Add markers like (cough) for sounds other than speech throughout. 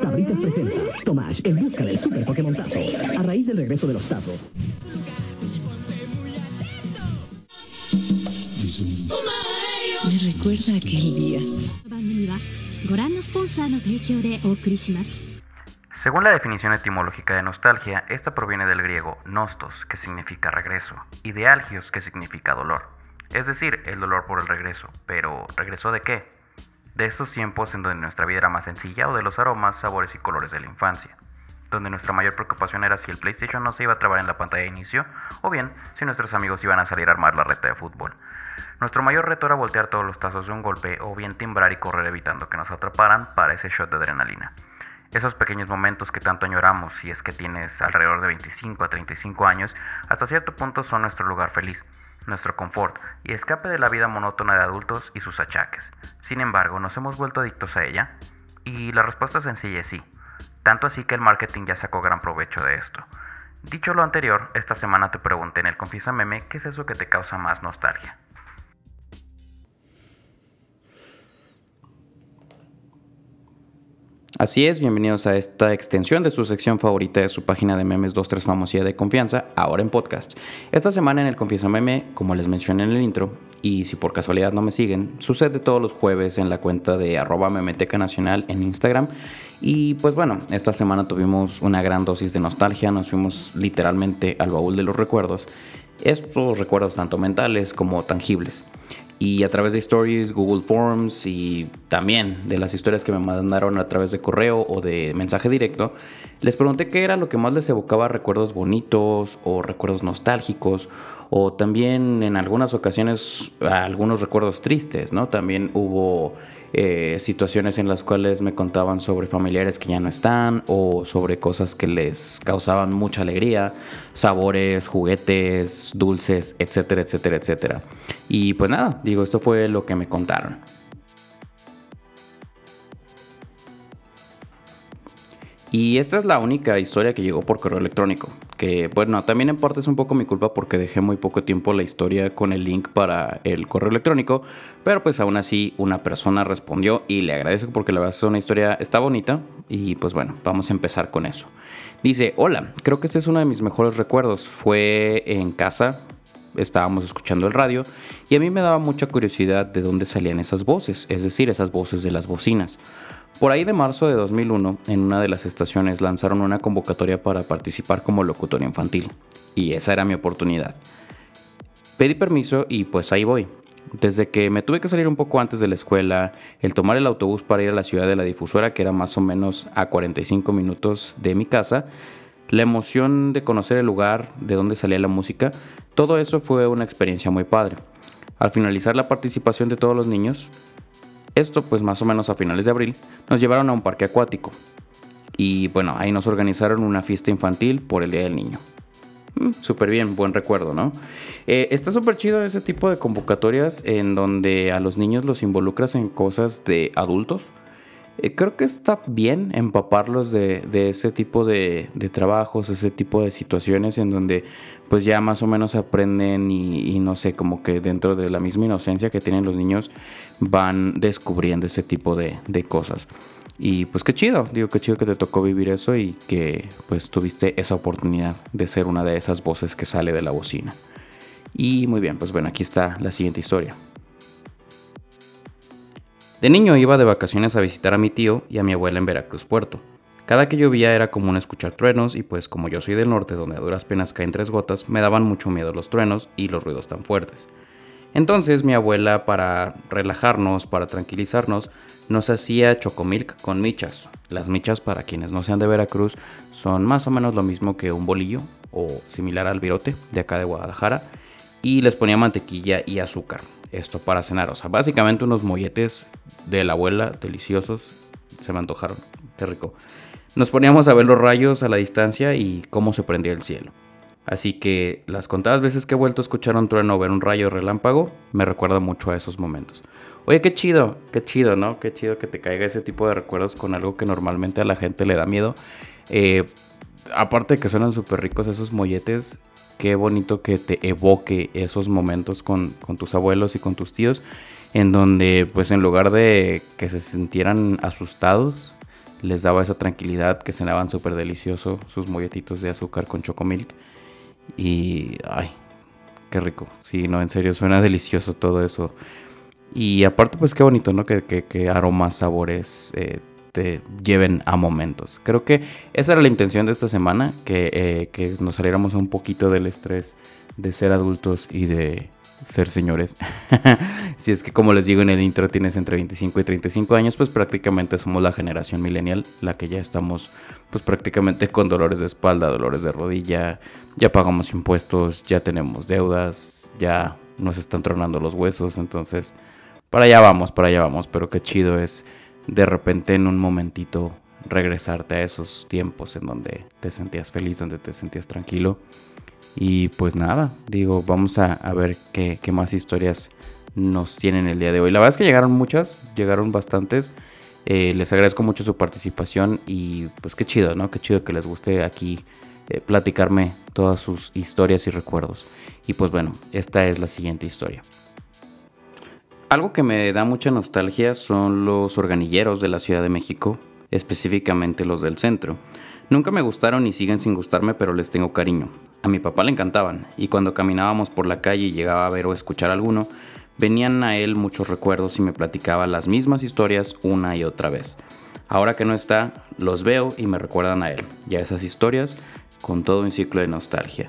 Sabritas presenta Tomás en busca del super Pokémon Tazo a raíz del regreso de los Tazos. Me recuerda aquel día. Según la definición etimológica de nostalgia, esta proviene del griego nostos, que significa regreso, y de algios, que significa dolor. Es decir, el dolor por el regreso. Pero, ¿regreso de qué? De estos tiempos en donde nuestra vida era más sencilla o de los aromas, sabores y colores de la infancia. Donde nuestra mayor preocupación era si el PlayStation no se iba a trabar en la pantalla de inicio, o bien si nuestros amigos iban a salir a armar la reta de fútbol. Nuestro mayor reto era voltear todos los tazos de un golpe o bien timbrar y correr evitando que nos atraparan para ese shot de adrenalina. Esos pequeños momentos que tanto añoramos si es que tienes alrededor de 25 a 35 años, hasta cierto punto son nuestro lugar feliz, nuestro confort y escape de la vida monótona de adultos y sus achaques. Sin embargo, ¿nos hemos vuelto adictos a ella? Y la respuesta sencilla es sí. Tanto así que el marketing ya sacó gran provecho de esto. Dicho lo anterior, esta semana te pregunté en el Confiesa Meme qué es eso que te causa más nostalgia. Así es, bienvenidos a esta extensión de su sección favorita de su página de memes 23 Famosía de Confianza, ahora en podcast. Esta semana en el Confiesa Meme, como les mencioné en el intro, y si por casualidad no me siguen, sucede todos los jueves en la cuenta de arroba memeteca nacional en Instagram. Y pues bueno, esta semana tuvimos una gran dosis de nostalgia, nos fuimos literalmente al baúl de los recuerdos, estos recuerdos tanto mentales como tangibles y a través de stories, Google Forms y también de las historias que me mandaron a través de correo o de mensaje directo, les pregunté qué era lo que más les evocaba recuerdos bonitos o recuerdos nostálgicos o también en algunas ocasiones algunos recuerdos tristes, ¿no? También hubo eh, situaciones en las cuales me contaban sobre familiares que ya no están o sobre cosas que les causaban mucha alegría, sabores, juguetes, dulces, etcétera, etcétera, etcétera. Y pues nada, digo, esto fue lo que me contaron. Y esta es la única historia que llegó por correo electrónico. Que bueno, también en parte es un poco mi culpa porque dejé muy poco tiempo la historia con el link para el correo electrónico. Pero pues aún así una persona respondió y le agradezco porque la verdad es una historia, está bonita. Y pues bueno, vamos a empezar con eso. Dice, hola, creo que este es uno de mis mejores recuerdos. Fue en casa, estábamos escuchando el radio y a mí me daba mucha curiosidad de dónde salían esas voces, es decir, esas voces de las bocinas. Por ahí de marzo de 2001, en una de las estaciones lanzaron una convocatoria para participar como locutor infantil, y esa era mi oportunidad. Pedí permiso y pues ahí voy. Desde que me tuve que salir un poco antes de la escuela, el tomar el autobús para ir a la ciudad de la difusora, que era más o menos a 45 minutos de mi casa, la emoción de conocer el lugar, de donde salía la música, todo eso fue una experiencia muy padre. Al finalizar la participación de todos los niños, esto pues más o menos a finales de abril nos llevaron a un parque acuático. Y bueno, ahí nos organizaron una fiesta infantil por el Día del Niño. Mm, súper bien, buen recuerdo, ¿no? Eh, está súper chido ese tipo de convocatorias en donde a los niños los involucras en cosas de adultos. Eh, creo que está bien empaparlos de, ese tipo de, trabajos, ese tipo de situaciones en donde pues ya más o menos aprenden y, no sé, como que dentro de la misma inocencia que tienen los niños van descubriendo ese tipo de, de cosas. Y pues qué chido, digo qué chido que te tocó vivir eso y que pues tuviste esa oportunidad de ser una de esas voces que sale de la bocina. Y muy bien, pues bueno, aquí está la siguiente historia. De niño iba de vacaciones a visitar a mi tío y a mi abuela en Veracruz Puerto. Cada que llovía era común escuchar truenos y pues como yo soy del norte donde a duras penas caen tres gotas, me daban mucho miedo los truenos y los ruidos tan fuertes. Entonces mi abuela para relajarnos, para tranquilizarnos, nos hacía chocomilk con michas. Las michas para quienes no sean de Veracruz son más o menos lo mismo que un bolillo o similar al virote de acá de Guadalajara y les ponía mantequilla y azúcar esto para cenar. O sea, básicamente unos molletes de la abuela, deliciosos. Se me antojaron, qué rico. Nos poníamos a ver los rayos a la distancia y cómo se prendía el cielo. Así que las contadas veces que he vuelto a escuchar un trueno o ver un rayo relámpago, me recuerda mucho a esos momentos. Oye, qué chido, qué chido, ¿no? Qué chido que te caiga ese tipo de recuerdos con algo que normalmente a la gente le da miedo. Eh, aparte de que suenan súper ricos esos molletes, qué bonito que te evoque esos momentos con, tus abuelos y con tus tíos, en donde pues en lugar de que se sintieran asustados, les daba esa tranquilidad, que cenaban súper delicioso sus molletitos de azúcar con chocomilk. Y, ay, qué rico. Sí, no, en serio, suena delicioso todo eso. Y aparte, pues qué bonito, ¿no? Que, aromas, sabores eh, te lleven a momentos. Creo que esa era la intención de esta semana, que, eh, que nos saliéramos un poquito del estrés de ser adultos y de ser señores. (laughs) si es que como les digo en el intro tienes entre 25 y 35 años, pues prácticamente somos la generación millennial, la que ya estamos pues prácticamente con dolores de espalda, dolores de rodilla, ya pagamos impuestos, ya tenemos deudas, ya nos están tronando los huesos, entonces para allá vamos, para allá vamos, pero qué chido es de repente en un momentito regresarte a esos tiempos en donde te sentías feliz, donde te sentías tranquilo y pues nada, digo, vamos a, ver qué, más historias nos tienen el día de hoy. La verdad es que llegaron muchas, llegaron bastantes. Eh, les agradezco mucho su participación y pues qué chido, ¿no? Qué chido que les guste aquí eh, platicarme todas sus historias y recuerdos. Y pues bueno, esta es la siguiente historia. Algo que me da mucha nostalgia son los organilleros de la Ciudad de México, específicamente los del centro. Nunca me gustaron y siguen sin gustarme, pero les tengo cariño. A mi papá le encantaban, y cuando caminábamos por la calle y llegaba a ver o escuchar alguno, venían a él muchos recuerdos y me platicaba las mismas historias una y otra vez. Ahora que no está, los veo y me recuerdan a él, y a esas historias, con todo un ciclo de nostalgia.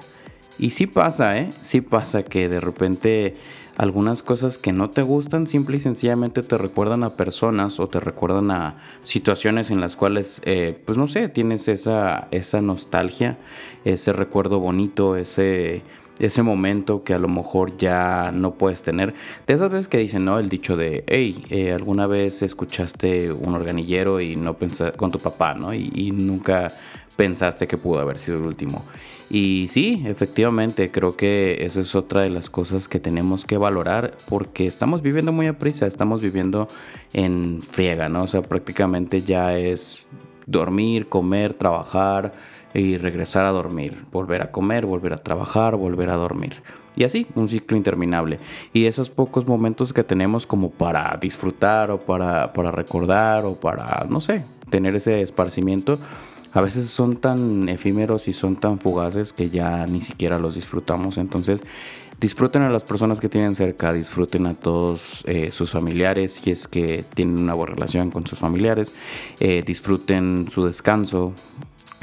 Y sí pasa, ¿eh? Sí pasa que de repente algunas cosas que no te gustan simple y sencillamente te recuerdan a personas o te recuerdan a situaciones en las cuales, eh, pues no sé, tienes esa, esa nostalgia, ese recuerdo bonito, ese, ese momento que a lo mejor ya no puedes tener. De esas veces que dicen, ¿no? El dicho de, hey, eh, alguna vez escuchaste un organillero y no pensaste con tu papá, ¿no? Y, y nunca pensaste que pudo haber sido el último. Y sí, efectivamente, creo que eso es otra de las cosas que tenemos que valorar porque estamos viviendo muy a prisa, estamos viviendo en friega, ¿no? O sea, prácticamente ya es dormir, comer, trabajar y regresar a dormir, volver a comer, volver a trabajar, volver a dormir. Y así, un ciclo interminable. Y esos pocos momentos que tenemos como para disfrutar o para, para recordar o para, no sé, tener ese esparcimiento, a veces son tan efímeros y son tan fugaces que ya ni siquiera los disfrutamos. Entonces, disfruten a las personas que tienen cerca, disfruten a todos eh, sus familiares, si es que tienen una buena relación con sus familiares, eh, disfruten su descanso,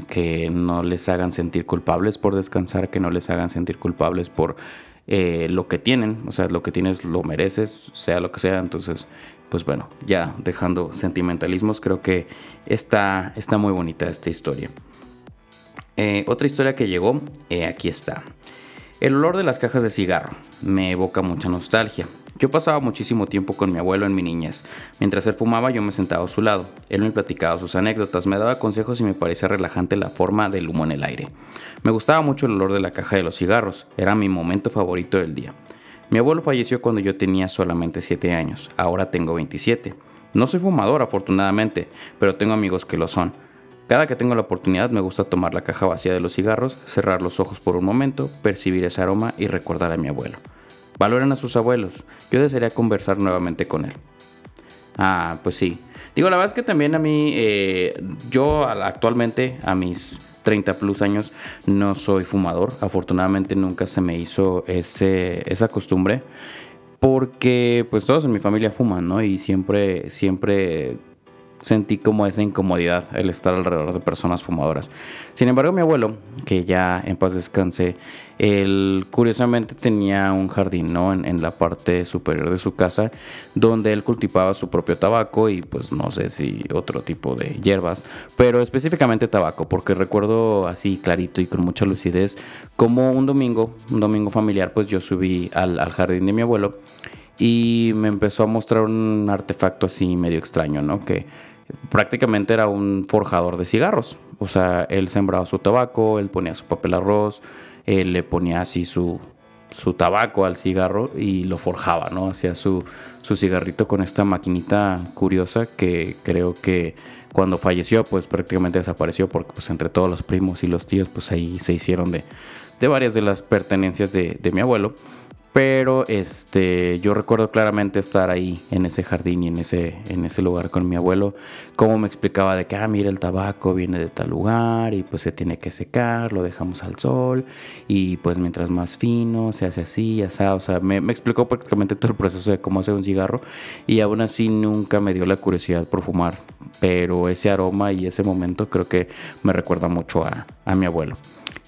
que no les hagan sentir culpables por descansar, que no les hagan sentir culpables por eh, lo que tienen, o sea, lo que tienes lo mereces, sea lo que sea, entonces pues bueno, ya dejando sentimentalismos, creo que está, está muy bonita esta historia. Eh, otra historia que llegó, eh, aquí está. El olor de las cajas de cigarro me evoca mucha nostalgia. Yo pasaba muchísimo tiempo con mi abuelo en mi niñez. Mientras él fumaba yo me sentaba a su lado. Él me platicaba sus anécdotas, me daba consejos y me parecía relajante la forma del humo en el aire. Me gustaba mucho el olor de la caja de los cigarros, era mi momento favorito del día. Mi abuelo falleció cuando yo tenía solamente 7 años, ahora tengo 27. No soy fumador afortunadamente, pero tengo amigos que lo son. Cada que tengo la oportunidad me gusta tomar la caja vacía de los cigarros, cerrar los ojos por un momento, percibir ese aroma y recordar a mi abuelo. Valoren a sus abuelos, yo desearía conversar nuevamente con él. Ah, pues sí. Digo, la verdad es que también a mí, eh, yo actualmente a mis 30 plus años no soy fumador. Afortunadamente nunca se me hizo ese, esa costumbre. Porque pues todos en mi familia fuman, ¿no? Y siempre, siempre sentí como esa incomodidad el estar alrededor de personas fumadoras. Sin embargo, mi abuelo, que ya en paz descanse, él curiosamente tenía un jardín, ¿no? En, la parte superior de su casa, donde él cultivaba su propio tabaco y pues no sé si otro tipo de hierbas, pero específicamente tabaco, porque recuerdo así clarito y con mucha lucidez como un domingo, un domingo familiar, pues yo subí al, al jardín de mi abuelo y me empezó a mostrar un artefacto así medio extraño, ¿no? Que prácticamente era un forjador de cigarros. O sea, él sembraba su tabaco, él ponía su papel arroz, él le ponía así su, su tabaco al cigarro y lo forjaba, ¿no? Hacía su, su cigarrito con esta maquinita curiosa que creo que cuando falleció pues prácticamente desapareció porque pues entre todos los primos y los tíos pues ahí se hicieron de, de varias de las pertenencias de, de mi abuelo Pero este, yo recuerdo claramente estar ahí en ese jardín y en ese, en ese lugar con mi abuelo, cómo me explicaba de que, ah, mira, el tabaco viene de tal lugar y pues se tiene que secar, lo dejamos al sol y pues mientras más fino se hace así, así, o sea, me, me explicó prácticamente todo el proceso de cómo hacer un cigarro y aún así nunca me dio la curiosidad por fumar, pero ese aroma y ese momento creo que me recuerda mucho a, a mi abuelo.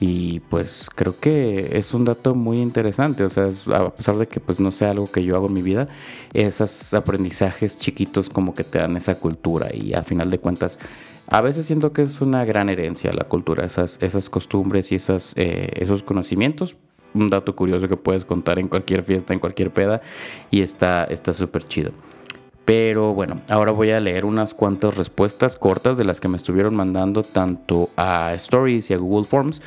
Y pues creo que es un dato muy interesante, o sea, a pesar de que pues no sea algo que yo hago en mi vida, esos aprendizajes chiquitos como que te dan esa cultura y a final de cuentas a veces siento que es una gran herencia la cultura, esas, esas costumbres y esas, eh, esos conocimientos. Un dato curioso que puedes contar en cualquier fiesta, en cualquier peda y está súper chido. Pero bueno, ahora voy a leer unas cuantas respuestas cortas de las que me estuvieron mandando tanto a Stories y a Google Forms.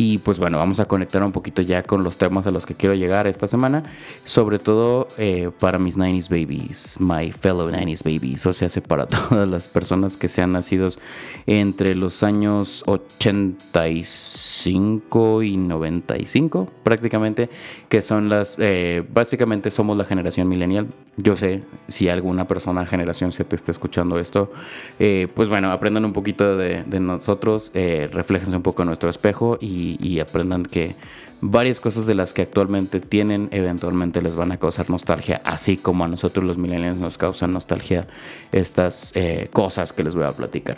Y pues bueno, vamos a conectar un poquito ya con los temas a los que quiero llegar esta semana. Sobre todo eh, para mis 90s babies, my fellow 90s babies. O sea, para (laughs) todas las personas que sean nacidos entre los años 85 y 95 prácticamente. Que son las, eh, básicamente somos la generación millennial. Yo sé si alguna persona generación Z está escuchando esto, eh, pues bueno, aprendan un poquito de, nosotros, eh, un poco en nuestro espejo y, aprendan que varias cosas de las que actualmente tienen eventualmente les van a causar nostalgia, así como a nosotros los millennials nos causan nostalgia estas eh, cosas que les voy a platicar.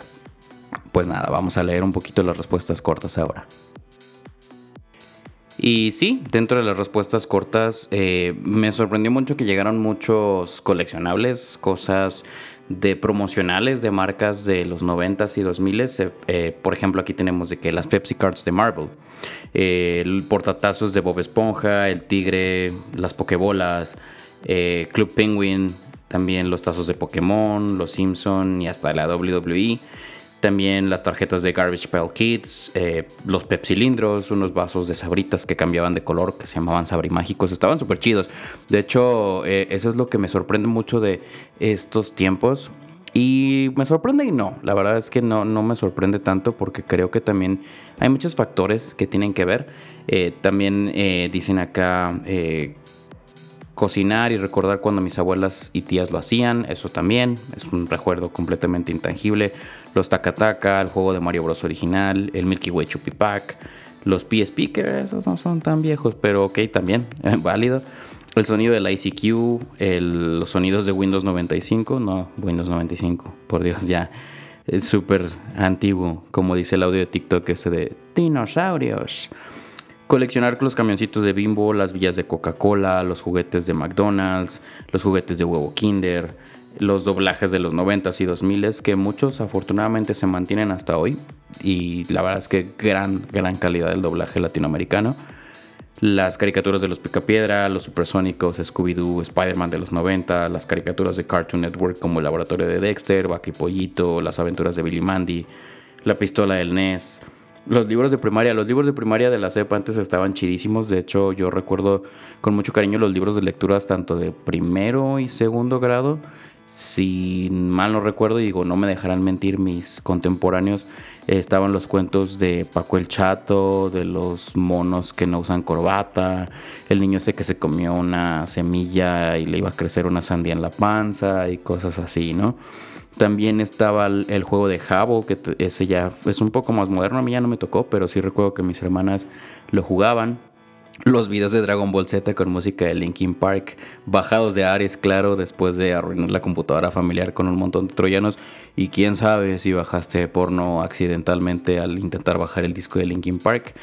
Pues nada, vamos a leer un poquito las respuestas cortas ahora. Y sí, dentro de las respuestas cortas, eh, me sorprendió mucho que llegaron muchos coleccionables, cosas de promocionales de marcas de los 90s y 2000s. Eh, eh, por ejemplo, aquí tenemos de que las Pepsi Cards de Marvel, el portatazos de Bob Esponja, el Tigre, las Pokebolas, Club Penguin, también los tazos de Pokémon, los Simpson y hasta la WWE. También las tarjetas de Garbage Pail Kids, eh, los pepsilindros, unos vasos de sabritas que cambiaban de color, que se llamaban sabrimágicos, estaban súper chidos. De hecho, eh, eso es lo que me sorprende mucho de estos tiempos. Y me sorprende y no, la verdad es que no, no me sorprende tanto porque creo que también hay muchos factores que tienen que ver. Eh, también dicen acá cocinar y recordar cuando mis abuelas y tías lo hacían, eso también es un recuerdo completamente intangible los Takataka, el juego de Mario Bros. original, el Milky Way Chupi Pack, los PSP, que esos no son tan viejos, pero ok, también, (laughs) válido. El sonido del ICQ, los sonidos de Windows 95, no, Windows 95, por Dios, ya es súper antiguo, como dice el audio de TikTok ese de dinosaurios. Coleccionar los camioncitos de Bimbo, las villas de Coca-Cola, los juguetes de McDonald's, los juguetes de huevo Kinder, los doblajes de los 90s y 2000s, que muchos afortunadamente se mantienen hasta hoy. Y la verdad es que gran, gran calidad del doblaje latinoamericano. Las caricaturas de los Picapiedra, los Supersónicos, Scooby-Doo, Spider-Man de los 90, las caricaturas de Cartoon Network como El Laboratorio de Dexter, Bucky Pollito, Las Aventuras de Billy Mandy, La Pistola del NES, los libros de primaria, los libros de primaria de la CEP antes estaban chidísimos. De hecho, yo recuerdo con mucho cariño los libros de lecturas tanto de primero y segundo grado si mal no recuerdo, digo, no me dejarán mentir mis contemporáneos, estaban los cuentos de Paco el Chato, de los monos que no usan corbata, el niño ese que se comió una semilla y le iba a crecer una sandía en la panza y cosas así, ¿no? También estaba el, juego de Jabo, que ese ya es un poco más moderno, a mí ya no me tocó, pero sí recuerdo que mis hermanas lo jugaban los videos de Dragon Ball Z con música de Linkin Park, bajados de Ares, claro, después de arruinar la computadora familiar con un montón de troyanos. Y quién sabe si bajaste porno accidentalmente al intentar bajar el disco de Linkin Park.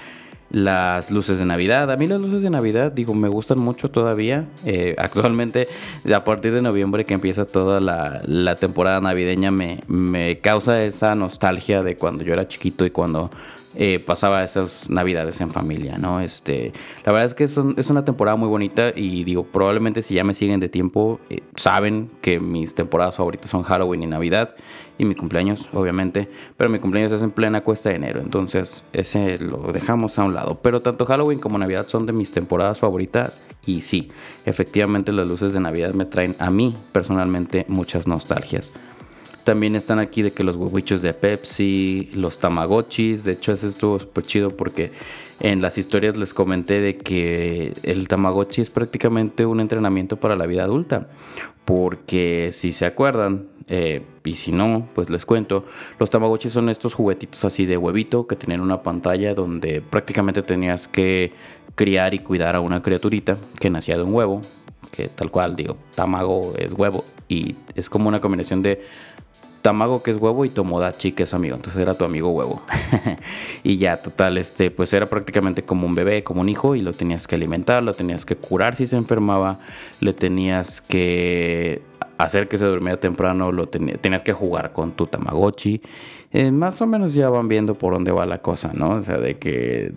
Las luces de Navidad. A mí las luces de Navidad, digo, me gustan mucho todavía. Eh, (laughs) actualmente, a partir de noviembre que empieza toda la, la temporada navideña, me, me causa esa nostalgia de cuando yo era chiquito y cuando eh, pasaba esas navidades en familia, ¿no? Este, la verdad es que es, una temporada muy bonita y digo, probablemente si ya me siguen de tiempo, eh, saben que mis temporadas favoritas son Halloween y Navidad y mi cumpleaños, obviamente, pero mi cumpleaños es en plena cuesta de enero, entonces ese lo dejamos a un lado. Pero tanto Halloween como Navidad son de mis temporadas favoritas y sí, efectivamente las luces de Navidad me traen a mí personalmente muchas nostalgias. También están aquí de que los huevichos de Pepsi, los tamagotchis. De hecho, ese estuvo súper chido porque en las historias les comenté de que el Tamagotchi es prácticamente un entrenamiento para la vida adulta. Porque si se acuerdan, eh, y si no, pues les cuento, los Tamagotchi son estos juguetitos así de huevito que tenían una pantalla donde prácticamente tenías que criar y cuidar a una criaturita que nacía de un huevo, que tal cual, digo, Tamago es huevo y es como una combinación de Tamago que es huevo y Tomodachi que es amigo. Entonces era tu amigo huevo. (laughs) y ya, total, este, pues era prácticamente como un bebé, como un hijo y lo tenías que alimentar, lo tenías que curar si se enfermaba, le tenías que hacer que se durmiera temprano, lo tenías que jugar con tu Tamagotchi. Eh, más o menos ya van viendo por dónde va la cosa, ¿no? O sea, de que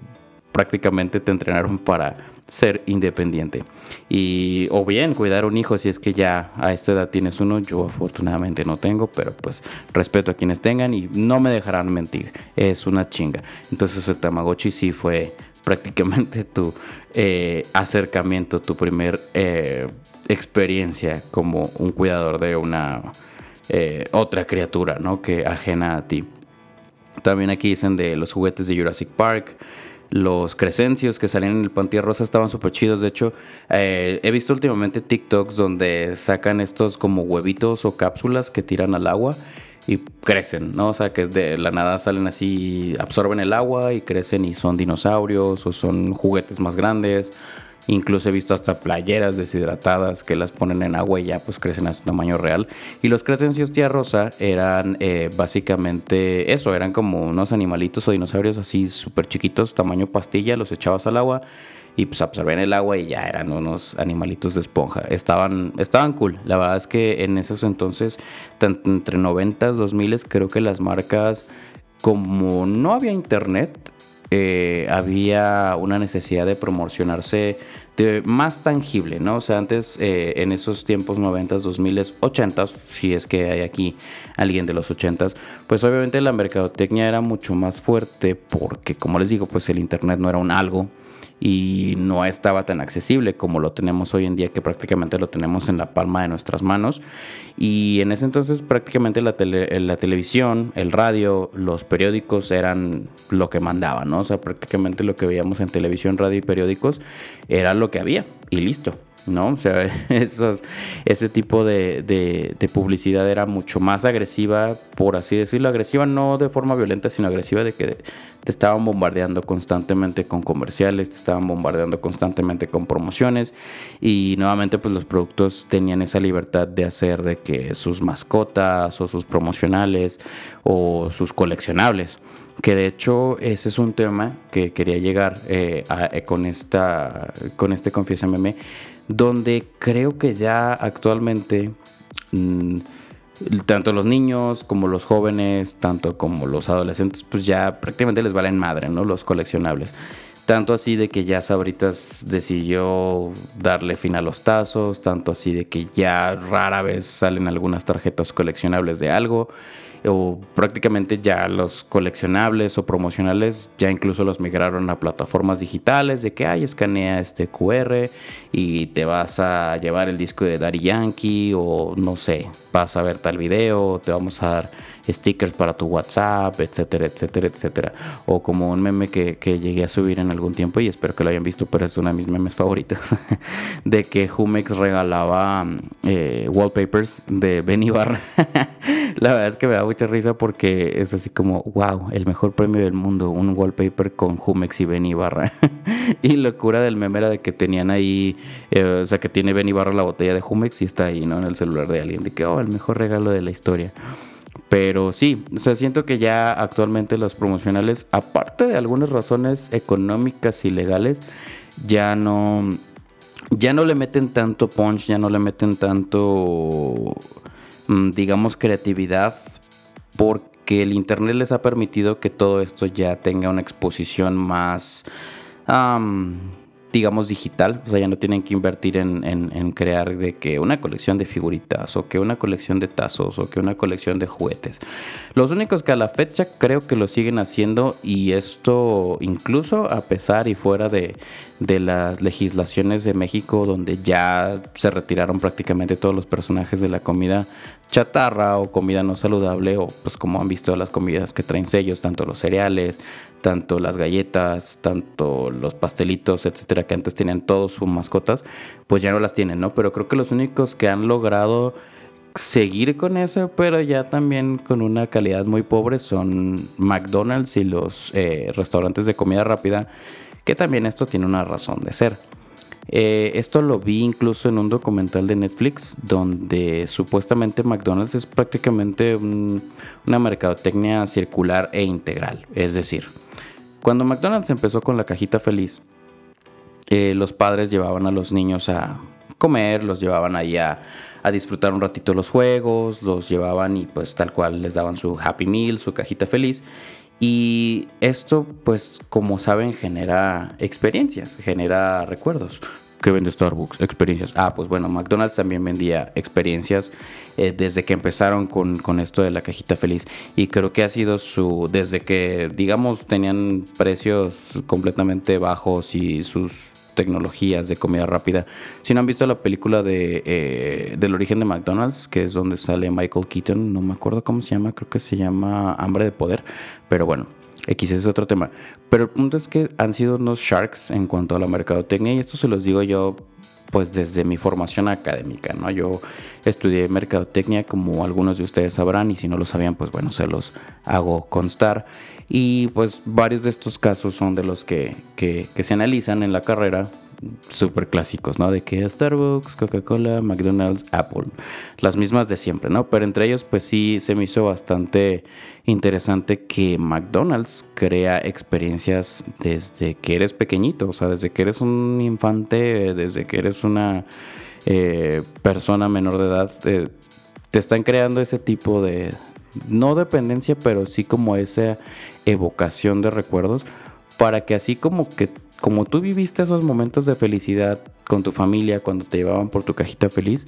prácticamente te entrenaron para ser independiente. Y, o bien cuidar un hijo si es que ya a esta edad tienes uno. Yo afortunadamente no tengo, pero pues respeto a quienes tengan y no me dejarán mentir. Es una chinga. Entonces el Tamagotchi sí fue prácticamente (laughs) tu eh, acercamiento, tu primer eh, experiencia como un cuidador de una eh, otra criatura, ¿no? Que ajena a ti. También aquí dicen de los juguetes de Jurassic Park. Los Crescencios que salían en el Pantía Rosa estaban súper chidos. De hecho, eh, he visto últimamente TikToks donde sacan estos como huevitos o cápsulas que tiran al agua y crecen, ¿no? O sea, que de la nada salen así, absorben el agua y crecen y son dinosaurios o son juguetes más grandes. Incluso he visto hasta playeras deshidratadas que las ponen en agua y ya pues crecen a su tamaño real. Y los crescencios tía rosa eran eh, básicamente eso, eran como unos animalitos o dinosaurios así súper chiquitos, tamaño pastilla, los echabas al agua y pues absorbían el agua y ya eran unos animalitos de esponja. Estaban, estaban cool. La verdad es que en esos entonces, entre 90s, 2000 creo que las marcas, como no había internet, eh, había una necesidad de promocionarse más tangible, ¿no? O sea, antes, eh, en esos tiempos 90, 2000, 80, si es que hay aquí alguien de los 80, pues obviamente la mercadotecnia era mucho más fuerte porque, como les digo, pues el Internet no era un algo y no estaba tan accesible como lo tenemos hoy en día, que prácticamente lo tenemos en la palma de nuestras manos. Y en ese entonces prácticamente la, la televisión, el radio, los periódicos eran lo que mandaban, ¿no? O sea, prácticamente lo que veíamos en televisión, radio y periódicos era lo que había y listo. ¿no? O sea, (laughs) esos, ese tipo de, de, publicidad era mucho más agresiva, por así decirlo, agresiva no de forma violenta, sino agresiva de que te estaban bombardeando constantemente con comerciales, te estaban bombardeando constantemente con promociones y nuevamente pues los productos tenían esa libertad de hacer de que sus mascotas o sus promocionales o sus coleccionables que de hecho ese es un tema que quería llegar eh, eh, con esta con este meme donde creo que ya actualmente mm, tanto los niños como los jóvenes, tanto como los adolescentes, pues ya prácticamente les valen madre, ¿no? Los coleccionables. Tanto así de que ya Sabritas decidió darle fin a los tazos, tanto así de que ya rara vez salen algunas tarjetas coleccionables de algo o prácticamente ya los coleccionables o promocionales ya incluso los migraron a plataformas digitales de que hay escanea este QR y te vas a llevar el disco de Daddy Yankee o no sé, vas a ver tal video, te vamos a dar stickers para tu WhatsApp, etcétera, etcétera, etcétera. O como un meme que, llegué a subir en algún tiempo y espero que lo hayan visto, pero es una de mis memes favoritos, (laughs) de que Humex regalaba eh, wallpapers de Benny Barra. (laughs) La verdad es que me da mucha risa porque es así como, wow, el mejor premio del mundo, un wallpaper con Humex y Benny Barra. (laughs) y locura del meme era de que tenían ahí, eh, o sea, que tiene Benny Barra la botella de Humex y está ahí, ¿no? En el celular de alguien, de que, oh, el mejor regalo de la historia. Pero sí, o sea, siento que ya actualmente los promocionales, aparte de algunas razones económicas y legales, ya no, ya no le meten tanto punch, ya no le meten tanto, digamos, creatividad, porque el Internet les ha permitido que todo esto ya tenga una exposición más digamos, digital. O sea, ya no tienen que invertir en, en, crear de que una colección de figuritas o que una colección de tazos o que una colección de juguetes. Los únicos que a la fecha creo que lo siguen haciendo y esto incluso a pesar y fuera de, de las legislaciones de México donde ya se retiraron prácticamente todos los personajes de la comida chatarra o comida no saludable o pues como han visto las comidas que traen sellos, tanto los cereales, tanto las galletas, tanto los pastelitos, etcétera, que antes tenían todos sus mascotas, pues ya no las tienen, ¿no? Pero creo que los únicos que han logrado seguir con eso, pero ya también con una calidad muy pobre son McDonald's y los eh, restaurantes de comida rápida, que también esto tiene una razón de ser. Eh, esto lo vi incluso en un documental de Netflix donde supuestamente McDonald's es prácticamente una mercadotecnia circular e integral. Es decir, cuando McDonald's empezó con la cajita feliz, eh, los padres llevaban a los niños a comer, los llevaban ahí a, a disfrutar un ratito los juegos, los llevaban y pues tal cual les daban su Happy Meal, su cajita feliz. Y esto, pues, como saben, genera experiencias, genera recuerdos. ¿Qué vende Starbucks? Experiencias. Ah, pues bueno, McDonald's también vendía experiencias eh, desde que empezaron con, con, esto de la cajita feliz. Y creo que ha sido su. Desde que, digamos, tenían precios completamente bajos y sus tecnologías de comida rápida. Si no han visto la película de eh, del origen de McDonald's, que es donde sale Michael Keaton, no me acuerdo cómo se llama, creo que se llama Hambre de Poder, pero bueno, X es otro tema. Pero el punto es que han sido unos sharks en cuanto a la mercadotecnia y esto se los digo yo pues desde mi formación académica, ¿no? Yo estudié mercadotecnia como algunos de ustedes sabrán y si no lo sabían, pues bueno, se los hago constar. Y pues varios de estos casos son de los que, que, se analizan en la carrera súper clásicos, ¿no? De que Starbucks, Coca-Cola, McDonald's, Apple, las mismas de siempre, ¿no? Pero entre ellos, pues sí se me hizo bastante interesante que McDonald's crea experiencias desde que eres pequeñito, o sea, desde que eres un infante, desde que eres una eh, persona menor de edad, eh, te están creando ese tipo de, no dependencia, pero sí como esa evocación de recuerdos para que así como que como tú viviste esos momentos de felicidad con tu familia cuando te llevaban por tu cajita feliz,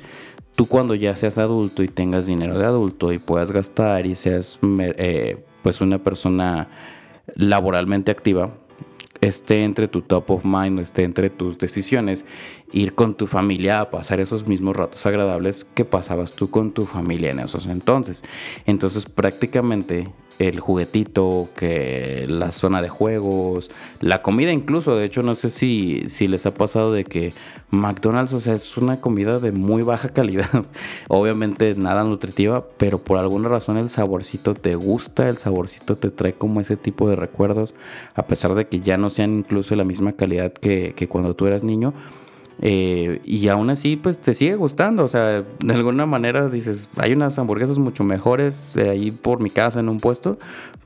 tú cuando ya seas adulto y tengas dinero de adulto y puedas gastar y seas eh, pues una persona laboralmente activa, esté entre tu top of mind esté entre tus decisiones, ir con tu familia a pasar esos mismos ratos agradables que pasabas tú con tu familia en esos entonces. Entonces prácticamente el juguetito, que la zona de juegos, la comida incluso, de hecho no sé si, si les ha pasado de que McDonald's, o sea, es una comida de muy baja calidad, (laughs) obviamente nada nutritiva, pero por alguna razón el saborcito te gusta, el saborcito te trae como ese tipo de recuerdos, a pesar de que ya no sean incluso la misma calidad que, que cuando tú eras niño eh, y aún así, pues te sigue gustando. O sea, de alguna manera dices, hay unas hamburguesas mucho mejores eh, ahí por mi casa en un puesto,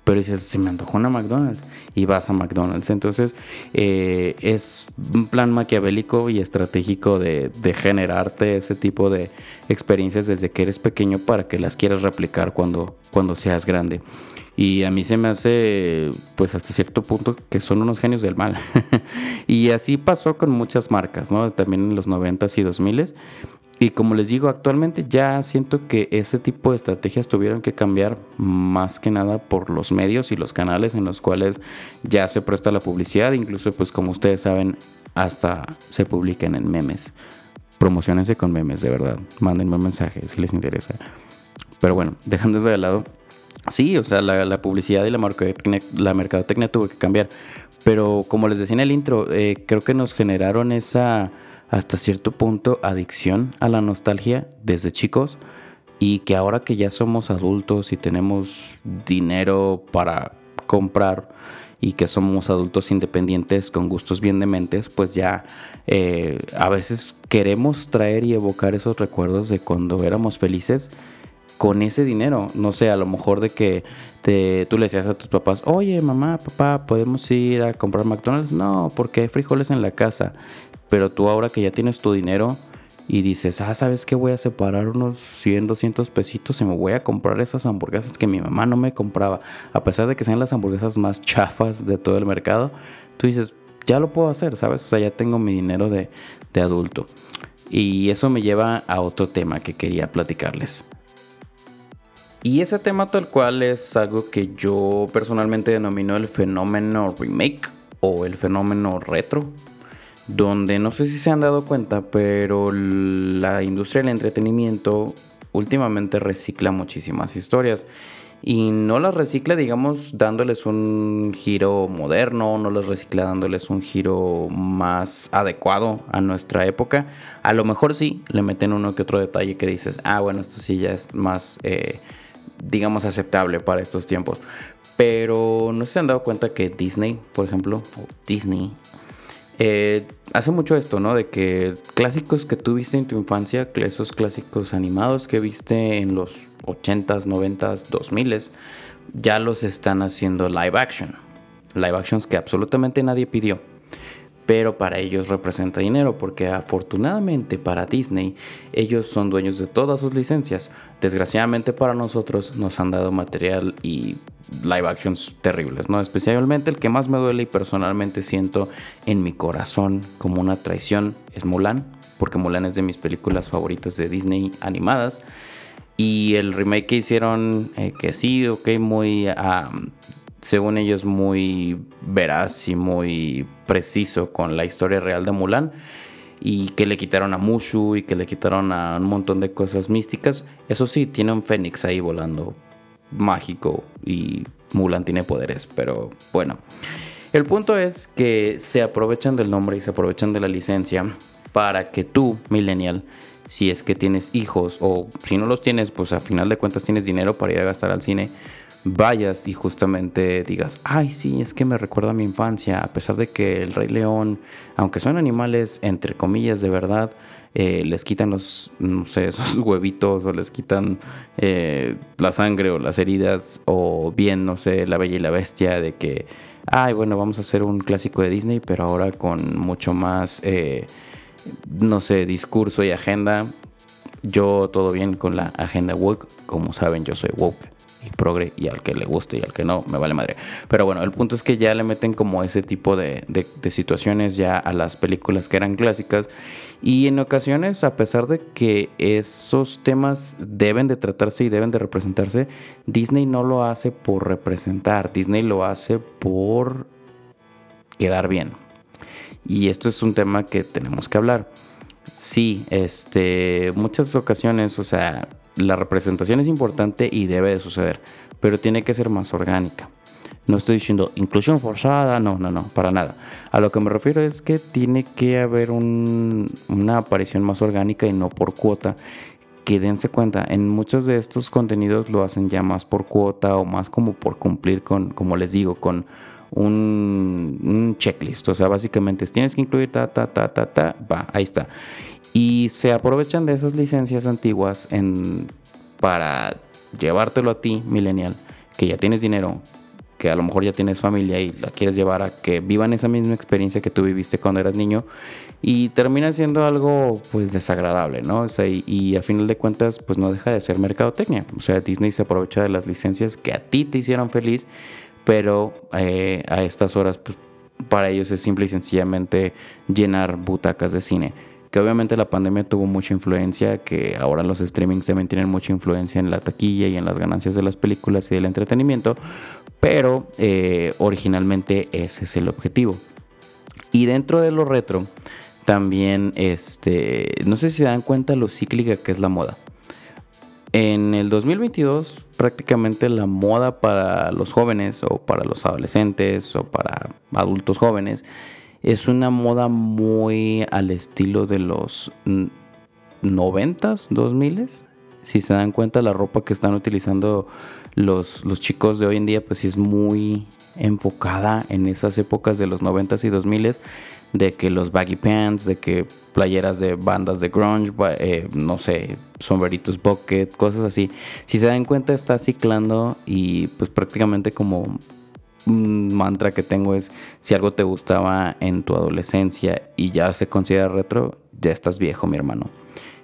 pero dices, se me antojó una McDonald's y vas a McDonald's. Entonces, eh, es un plan maquiavélico y estratégico de, de, generarte ese tipo de experiencias desde que eres pequeño para que las quieras replicar cuando, cuando seas grande. Y a mí se me hace, pues hasta cierto punto, que son unos genios del mal. (laughs) y así pasó con muchas marcas, ¿no? También en los 90s y 2000s. Y como les digo, actualmente ya siento que ese tipo de estrategias tuvieron que cambiar más que nada por los medios y los canales en los cuales ya se presta la publicidad. Incluso, pues como ustedes saben, hasta se publican en memes. Promocionense con memes, de verdad. Mándenme mensajes si les interesa. Pero bueno, dejando eso de lado, Sí, o sea, la, publicidad y la mercadotecnia, la mercadotecnia tuvo que cambiar. Pero como les decía en el intro, eh, creo que nos generaron esa, hasta cierto punto, adicción a la nostalgia desde chicos. Y que ahora que ya somos adultos y tenemos dinero para comprar y que somos adultos independientes con gustos bien dementes, pues ya eh, a veces queremos traer y evocar esos recuerdos de cuando éramos felices con ese dinero. No sé, a lo mejor de que te, tú le decías a tus papás, oye mamá, papá, ¿podemos ir a comprar McDonald's? No, porque hay frijoles en la casa. Pero tú ahora que ya tienes tu dinero y dices, ah, ¿sabes qué? Voy a separar unos 100, 200 pesitos y me voy a comprar esas hamburguesas que mi mamá no me compraba. A pesar de que sean las hamburguesas más chafas de todo el mercado, tú dices, ya lo puedo hacer, ¿sabes? O sea, ya tengo mi dinero de, de adulto. Y eso me lleva a otro tema que quería platicarles. Y ese tema tal cual es algo que yo personalmente denomino el fenómeno remake o el fenómeno retro, donde no sé si se han dado cuenta, pero la industria del entretenimiento últimamente recicla muchísimas historias y no las recicla, digamos, dándoles un giro moderno, no las recicla dándoles un giro más adecuado a nuestra época. A lo mejor sí, le meten uno que otro detalle que dices, ah, bueno, esto sí ya es más, eh, digamos, aceptable para estos tiempos. Pero no se han dado cuenta que Disney, por ejemplo, Disney, eh, hace mucho esto, ¿no? De que clásicos que tú viste en tu infancia, esos clásicos animados que viste en los 80s, 90s, 2000s, ya los están haciendo live action. Live actions que absolutamente nadie pidió pero para ellos representa dinero porque afortunadamente para Disney ellos son dueños de todas sus licencias. Desgraciadamente para nosotros nos han dado material y live actions terribles, ¿no? Especialmente el que más me duele y personalmente siento en mi corazón como una traición es Mulan, porque Mulan es de mis películas favoritas de Disney animadas. Y el remake que hicieron, eh, que sí, ok, muy según ellos, muy veraz y muy preciso con la historia real de Mulan. Y que le quitaron a Mushu y que le quitaron a un montón de cosas místicas. Eso sí, tiene un fénix ahí volando mágico y Mulan tiene poderes, pero bueno. El punto es que se aprovechan del nombre y se aprovechan de la licencia para que tú, millennial, si es que tienes hijos o si no los tienes, pues a final de cuentas tienes dinero para ir a gastar al cine, vayas y justamente digas, ay, sí, es que me recuerda a mi infancia, a pesar de que el Rey León, aunque son animales, entre comillas, de verdad, eh, les quitan los, no sé, (laughs) esos huevitos o les quitan eh, la sangre o las heridas, o bien, no sé, la Bella y la Bestia, de que, ay, bueno, vamos a hacer un clásico de Disney, pero ahora con mucho más, eh, no sé, discurso y agenda. Yo todo bien con la agenda woke, como saben, yo soy woke y progre y al que le guste y al que no, me vale madre. Pero bueno, el punto es que ya le meten como ese tipo de, situaciones ya a las películas que eran clásicas y en ocasiones, a pesar de que esos temas deben de tratarse y deben de representarse, Disney no lo hace por representar, Disney lo hace por quedar bien. Y esto es un tema que tenemos que hablar. Sí, este, muchas ocasiones, o sea, la representación es importante y debe de suceder, pero tiene que ser más orgánica. No estoy diciendo inclusión forzada, no, no, no, para nada. A lo que me refiero es que tiene que haber una aparición más orgánica y no por cuota. Que dense cuenta, en muchos de estos contenidos lo hacen ya más por cuota o más como por cumplir con, como les digo, con un, checklist. O sea, básicamente tienes que incluir ta, ta, ta, ta, ta, va, ahí está. Y se aprovechan de esas licencias antiguas para llevártelo a ti, millennial, que ya tienes dinero, que a lo mejor ya tienes familia y la quieres llevar a que vivan esa misma experiencia que tú viviste cuando eras niño y termina siendo algo pues desagradable, ¿no? Sea, y, a final de cuentas pues no deja de ser mercadotecnia. O sea, Disney se aprovecha de las licencias que a ti te hicieron feliz, pero eh, a estas horas pues para ellos es simple y sencillamente llenar butacas de cine que obviamente la pandemia tuvo mucha influencia, que ahora los streamings también tienen mucha influencia en la taquilla y en las ganancias de las películas y del entretenimiento, pero eh, originalmente ese es el objetivo. Y dentro de lo retro, también, este, no sé si se dan cuenta lo cíclica que es la moda. En el 2022, prácticamente la moda para los jóvenes o para los adolescentes o para adultos jóvenes es una moda muy al estilo de los 90s, 2000s. Si se dan cuenta, la ropa que están utilizando los, los chicos de hoy en día, pues es muy enfocada en esas épocas de los 90s y 2000s. De que los baggy pants, de que playeras de bandas de grunge, eh, no sé, sombreritos bucket, cosas así. Si se dan cuenta, está ciclando y pues prácticamente como un mantra que tengo es, si algo te gustaba en tu adolescencia y ya se considera retro, ya estás viejo, mi hermano.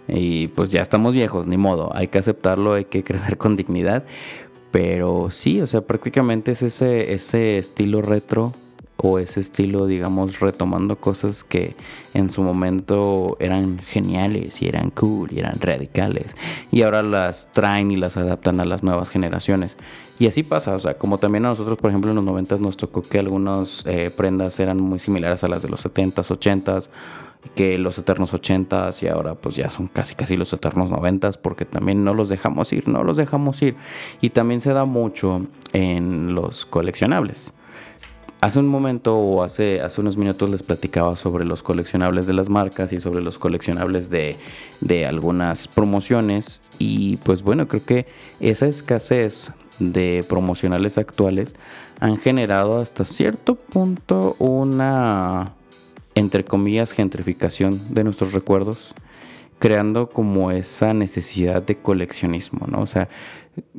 Y pues ya estamos viejos, ni modo, hay que aceptarlo, hay que crecer con dignidad. Pero sí, o sea, prácticamente es ese, ese estilo retro o ese estilo, digamos, retomando cosas que en su momento eran geniales y eran cool y eran radicales y ahora las traen y las adaptan a las nuevas generaciones. Y así pasa, o sea, como también a nosotros, por ejemplo, en los 90 nos tocó que algunas eh, prendas eran muy similares a las de los 70s, 80s que los eternos 80 y ahora pues ya son casi casi los eternos 90 porque también no los dejamos ir, no los dejamos ir. Y también se da mucho en los coleccionables. Hace un momento o hace, hace unos minutos les platicaba sobre los coleccionables de las marcas y sobre los coleccionables de, de algunas promociones. Y pues bueno, creo que esa escasez de promocionales actuales han generado hasta cierto punto una, entre comillas, gentrificación de nuestros recuerdos, creando como esa necesidad de coleccionismo, ¿no? O sea,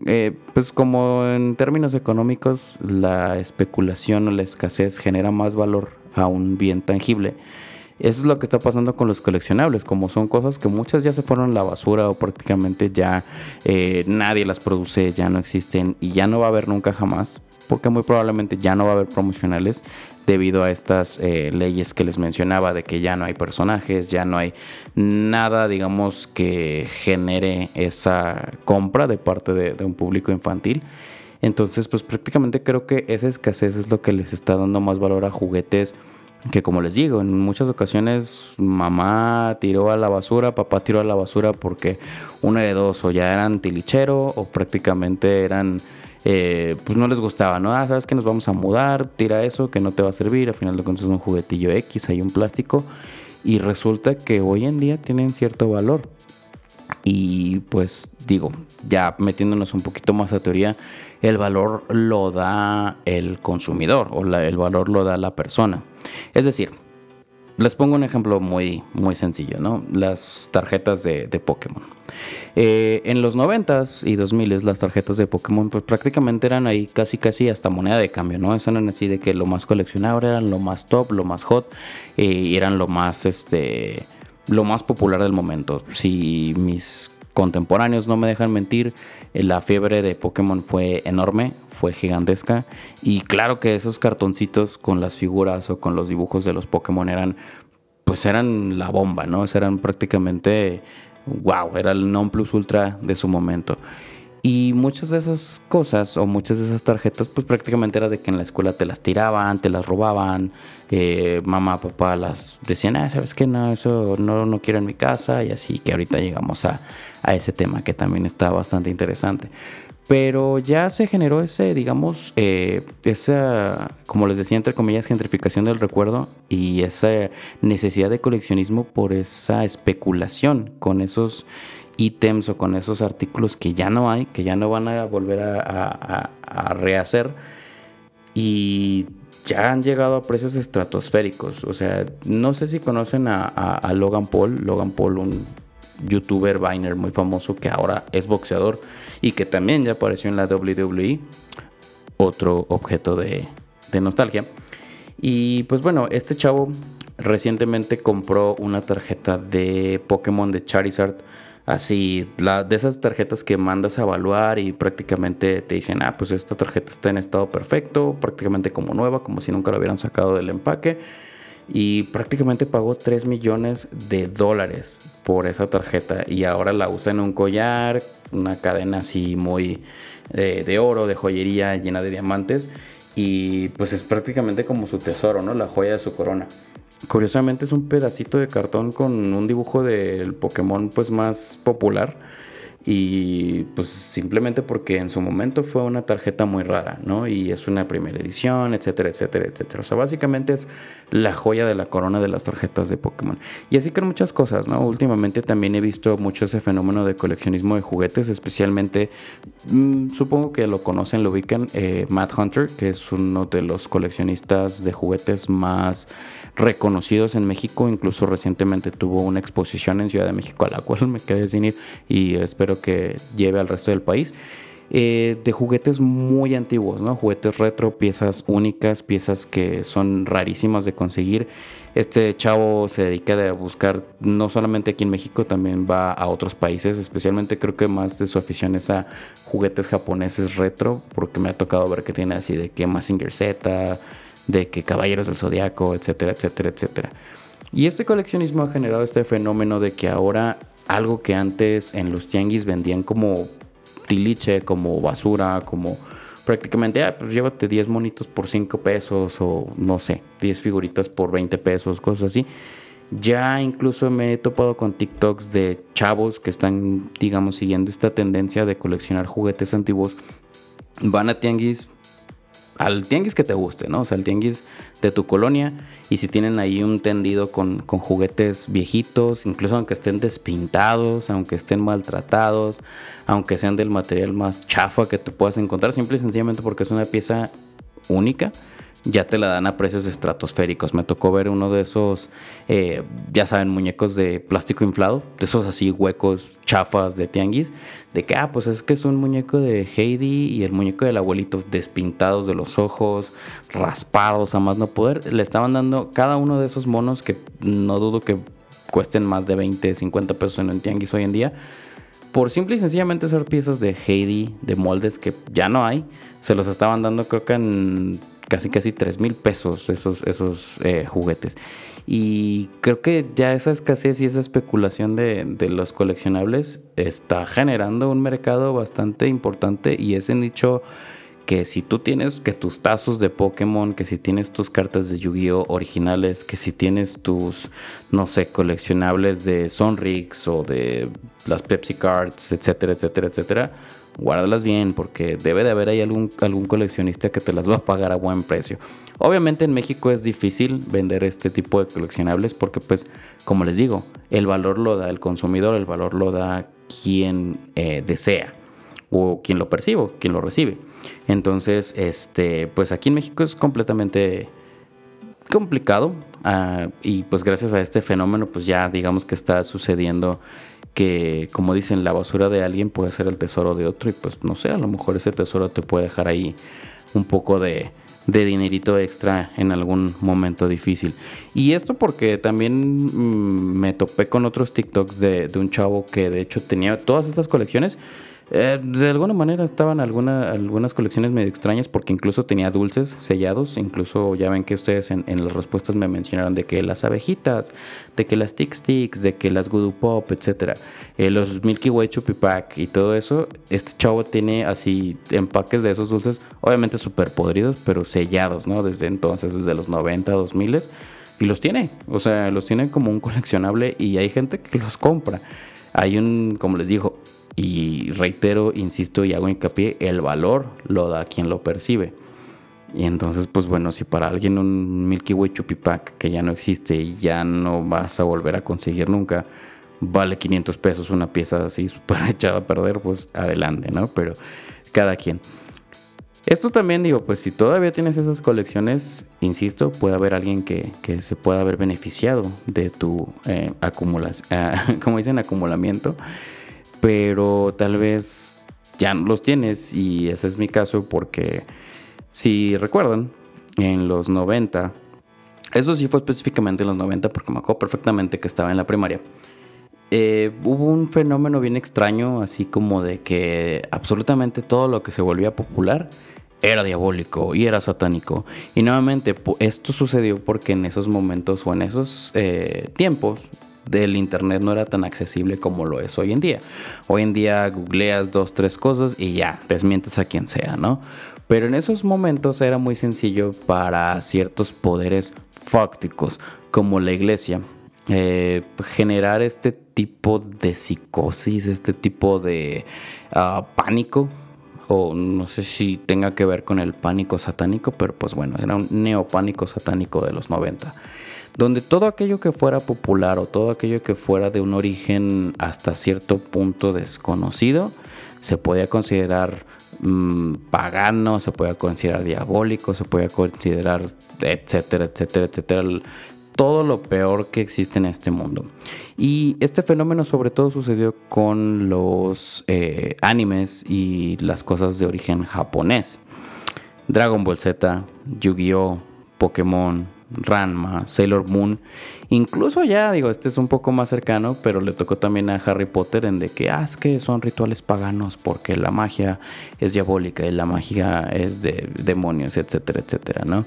eh, pues como en términos económicos la especulación o la escasez genera más valor a un bien tangible. Eso es lo que está pasando con los coleccionables, como son cosas que muchas ya se fueron a la basura o prácticamente ya eh, nadie las produce, ya no existen y ya no va a haber nunca jamás, porque muy probablemente ya no va a haber promocionales debido a estas eh, leyes que les mencionaba de que ya no hay personajes, ya no hay nada, digamos, que genere esa compra de parte de, un público infantil. Entonces, pues prácticamente creo que esa escasez es lo que les está dando más valor a juguetes que como les digo, en muchas ocasiones mamá tiró a la basura, papá tiró a la basura porque una de dos o ya eran tilichero o prácticamente eran eh, pues no les gustaba, ¿no? Ah, sabes que nos vamos a mudar, tira eso, que no te va a servir, al final de cuentas es un juguetillo X, hay un plástico, y resulta que hoy en día tienen cierto valor. Y pues digo, ya metiéndonos un poquito más a teoría, el valor lo da el consumidor o el valor lo da la persona. Es decir, les pongo un ejemplo muy, muy sencillo, ¿no? Las tarjetas de, Pokémon. Eh, en los 90s y 2000s las tarjetas de Pokémon pues prácticamente eran ahí casi casi hasta moneda de cambio, ¿no? Eso eran así de que lo más coleccionado eran lo más top, lo más hot eh, y eran lo más, este, lo más popular del momento. Si mis contemporáneos no me dejan mentir, eh, la fiebre de Pokémon fue enorme, fue gigantesca y claro que esos cartoncitos con las figuras o con los dibujos de los Pokémon eran pues eran la bomba, ¿no? Eran prácticamente wow, era el non plus ultra de su momento. Y muchas de esas cosas o muchas de esas tarjetas pues prácticamente era de que en la escuela te las tiraban, te las robaban, eh, mamá, papá las decían, ah, sabes que no, eso no, no quiero en mi casa y así que ahorita llegamos a, a ese tema que también está bastante interesante. Pero ya se generó ese, digamos, eh, esa, como les decía, entre comillas, gentrificación del recuerdo y esa necesidad de coleccionismo por esa especulación con esos ítems o con esos artículos que ya no hay, que ya no van a volver a, rehacer y ya han llegado a precios estratosféricos. O sea, no sé si conocen a, Logan Paul, Logan Paul, un youtuber Viner muy famoso que ahora es boxeador y que también ya apareció en la WWE, otro objeto de, de nostalgia. Y pues bueno, este chavo recientemente compró una tarjeta de Pokémon de Charizard así, la, de esas tarjetas que mandas a evaluar y prácticamente te dicen, ah, pues esta tarjeta está en estado perfecto, prácticamente como nueva, como si nunca lo hubieran sacado del empaque. Y prácticamente pagó 3 millones de dólares por esa tarjeta y ahora la usa en un collar, una cadena así muy de, de oro, de joyería llena de diamantes y pues es prácticamente como su tesoro, ¿no? La joya de su corona. Curiosamente es un pedacito de cartón con un dibujo del Pokémon pues más popular y pues simplemente porque en su momento fue una tarjeta muy rara, ¿no? Y es una primera edición, etcétera, etcétera, etcétera. O sea, básicamente es la joya de la corona de las tarjetas de Pokémon. Y así con muchas cosas, ¿no? Últimamente también he visto mucho ese fenómeno de coleccionismo de juguetes, especialmente, mm, supongo que lo conocen, lo ubican, eh, Matt Hunter, que es uno de los coleccionistas de juguetes más reconocidos en México, incluso recientemente tuvo una exposición en Ciudad de México a la cual me quedé sin ir y espero que lleve al resto del país. Eh, de juguetes muy antiguos, ¿no? Juguetes retro, piezas únicas, piezas que son rarísimas de conseguir. Este chavo se dedica a buscar, no solamente aquí en México, también va a otros países, especialmente creo que más de su afición es a juguetes japoneses retro, porque me ha tocado ver que tiene así de que Massinger Z, de que Caballeros del Zodiaco, etcétera, etcétera, etcétera. Y este coleccionismo ha generado este fenómeno de que ahora algo que antes en los tianguis vendían como tiliche, como basura, como prácticamente, ah, pues llévate 10 monitos por 5 pesos o no sé, 10 figuritas por 20 pesos, cosas así. Ya incluso me he topado con TikToks de chavos que están, digamos, siguiendo esta tendencia de coleccionar juguetes antiguos. Van a tianguis, al tianguis que te guste, ¿no? O sea, al tianguis de tu colonia. Y si tienen ahí un tendido con, con juguetes viejitos, incluso aunque estén despintados, aunque estén maltratados, aunque sean del material más chafa que tú puedas encontrar, simple y sencillamente porque es una pieza única ya te la dan a precios estratosféricos. Me tocó ver uno de esos, eh, ya saben, muñecos de plástico inflado, de esos así huecos, chafas de tianguis, de que, ah, pues es que es un muñeco de Heidi y el muñeco del abuelito despintados de los ojos, raspados a más no poder. Le estaban dando cada uno de esos monos que no dudo que cuesten más de 20, 50 pesos en el tianguis hoy en día. Por simple y sencillamente ser piezas de Heidi, de moldes que ya no hay, se los estaban dando creo que en casi casi 3 mil pesos esos, esos eh, juguetes. Y creo que ya esa escasez y esa especulación de, los coleccionables está generando un mercado bastante importante y ese nicho que si tú tienes que tus tazos de Pokémon, que si tienes tus cartas de Yu-Gi-Oh originales, que si tienes tus, no sé, coleccionables de Sonrix o de las Pepsi Cards, etcétera, etcétera, etcétera, guárdalas bien porque debe de haber ahí algún, coleccionista que te las va a pagar a buen precio. Obviamente en México es difícil vender este tipo de coleccionables porque pues como les digo, el valor lo da el consumidor, el valor lo da quien eh, desea o quien lo percibe, quien lo recibe. Entonces, este, pues aquí en México es completamente complicado ah, y pues gracias a este fenómeno pues ya digamos que está sucediendo que, como dicen, la basura de alguien puede ser el tesoro de otro y pues no sé, a lo mejor ese tesoro te puede dejar ahí un poco de, de dinerito extra en algún momento difícil. Y esto porque también mm, me topé con otros TikToks de, de, un chavo que de hecho tenía todas estas colecciones eh, de alguna manera estaban alguna, algunas colecciones medio extrañas porque incluso tenía dulces sellados. Incluso ya ven que ustedes en, las respuestas me mencionaron de que las abejitas, de que las Tick Sticks, de que las Goodoo Pop, etc. Eh, los Milky Way Chupi Pack y todo eso. Este chavo tiene así empaques de esos dulces, obviamente súper podridos, pero sellados, ¿no? Desde entonces, desde los 90, 2000 y los tiene. O sea, los tiene como un coleccionable y hay gente que los compra. Hay un, como les digo, y reitero, insisto y hago hincapié, el valor lo da quien lo percibe. Y entonces, pues bueno, si para alguien un Milky Way Chupi Pack que ya no existe y ya no vas a volver a conseguir nunca, vale 500 pesos una pieza así (laughs) súper echada a perder, pues adelante, ¿no? Pero cada quien. Esto también digo, pues si todavía tienes esas colecciones, insisto, puede haber alguien que, que se pueda haber beneficiado de tu eh, acumulación, (laughs) como dicen, acumulamiento pero tal vez ya los tienes y ese es mi caso porque si recuerdan, en los 90, eso sí fue específicamente en los 90 porque me acuerdo perfectamente que estaba en la primaria. Eh, hubo un fenómeno bien extraño, así como de que absolutamente todo lo que se volvía popular era diabólico y era satánico. Y nuevamente, esto sucedió porque en esos momentos o en esos eh, tiempos del internet no era tan accesible como lo es hoy en día. Hoy en día googleas dos, tres cosas y ya, desmientes a quien sea, ¿no? Pero en esos momentos era muy sencillo para ciertos poderes fácticos, como la iglesia, eh, generar este tipo de psicosis, este tipo de ah, pánico, o no sé si tenga que ver con el pánico satánico, pero pues bueno, era un neopánico satánico de los 90 donde todo aquello que fuera popular o todo aquello que fuera de un origen hasta cierto punto desconocido se podía considerar mmm, pagano, se podía considerar diabólico, se podía considerar etcétera, etcétera, etcétera, todo lo peor que existe en este mundo. Y este fenómeno sobre todo sucedió con los eh, animes y las cosas de origen japonés. Dragon Ball Z, Yu-Gi-Oh, Pokémon, Ranma, Sailor Moon. Incluso ya, digo, este es un poco más cercano, pero le tocó también a Harry Potter en de que, ah, es que son rituales paganos porque la magia es diabólica y la magia es de demonios, etcétera, etcétera, ¿no?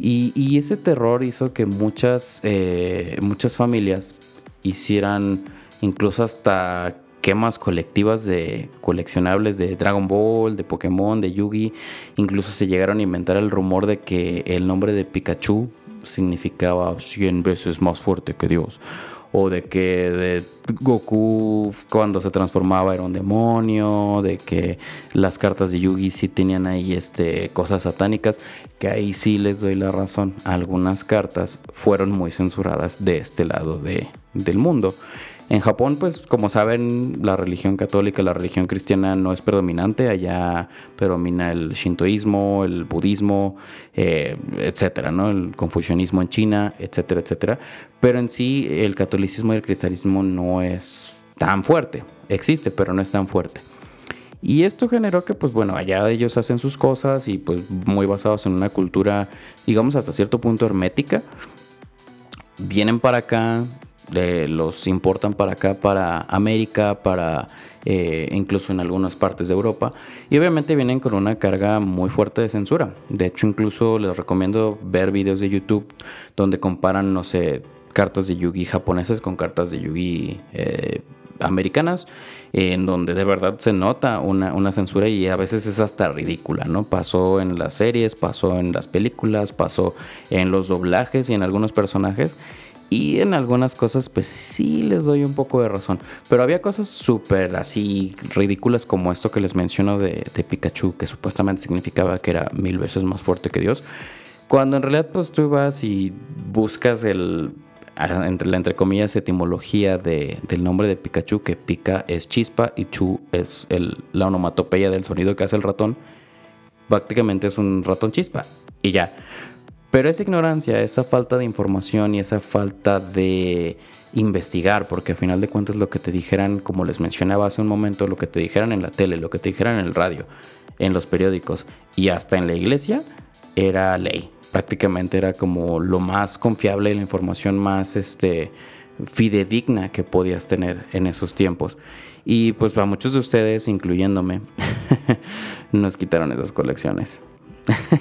Y, ese terror hizo que muchas, eh, muchas familias hicieran incluso hasta quemas colectivas de coleccionables de Dragon Ball, de Pokémon, de Yugi. Incluso se llegaron a inventar el rumor de que el nombre de Pikachu significaba 100 veces más fuerte que Dios o de que de Goku cuando se transformaba era un demonio, de que las cartas de Yugi sí tenían ahí este, cosas satánicas, que ahí sí les doy la razón. Algunas cartas fueron muy censuradas de este lado de, del mundo. En Japón, pues como saben, la religión católica, la religión cristiana no es predominante. Allá predomina el shintoísmo, el budismo, eh, etcétera, ¿no? El confucianismo en China, etcétera, etcétera. Pero en sí, el catolicismo y el cristianismo no es tan fuerte. Existe, pero no es tan fuerte. Y esto generó que, pues bueno, allá ellos hacen sus cosas y pues muy basados en una cultura, digamos, hasta cierto punto hermética. Vienen para acá, los importan para acá, para América, para eh, incluso en algunas partes de Europa. Y obviamente vienen con una carga muy fuerte de censura. De hecho, incluso les recomiendo ver videos de YouTube donde comparan, no sé, cartas de Yugi japonesas con cartas de Yugi eh, americanas, en donde de verdad se nota una, una, censura y a veces es hasta ridícula, ¿no? Pasó en las series, pasó en las películas, pasó en los doblajes y en algunos personajes. Y en algunas cosas, pues sí les doy un poco de razón. Pero había cosas súper así ridículas como esto que les menciono de, Pikachu, que supuestamente significaba que era mil veces más fuerte que Dios. Cuando en realidad, pues tú vas y buscas el. Entre la entre comillas etimología de, del nombre de Pikachu, que pica es chispa y chu es el, la onomatopeya del sonido que hace el ratón. Prácticamente es un ratón chispa. Y ya. Pero esa ignorancia, esa falta de información y esa falta de investigar, porque al final de cuentas lo que te dijeran, como les mencionaba hace un momento, lo que te dijeran en la tele, lo que te dijeran en el radio, en los periódicos y hasta en la iglesia, era ley. Prácticamente era como lo más confiable, la información más este, fidedigna que podías tener en esos tiempos. Y pues para muchos de ustedes, incluyéndome, (laughs) nos quitaron esas colecciones.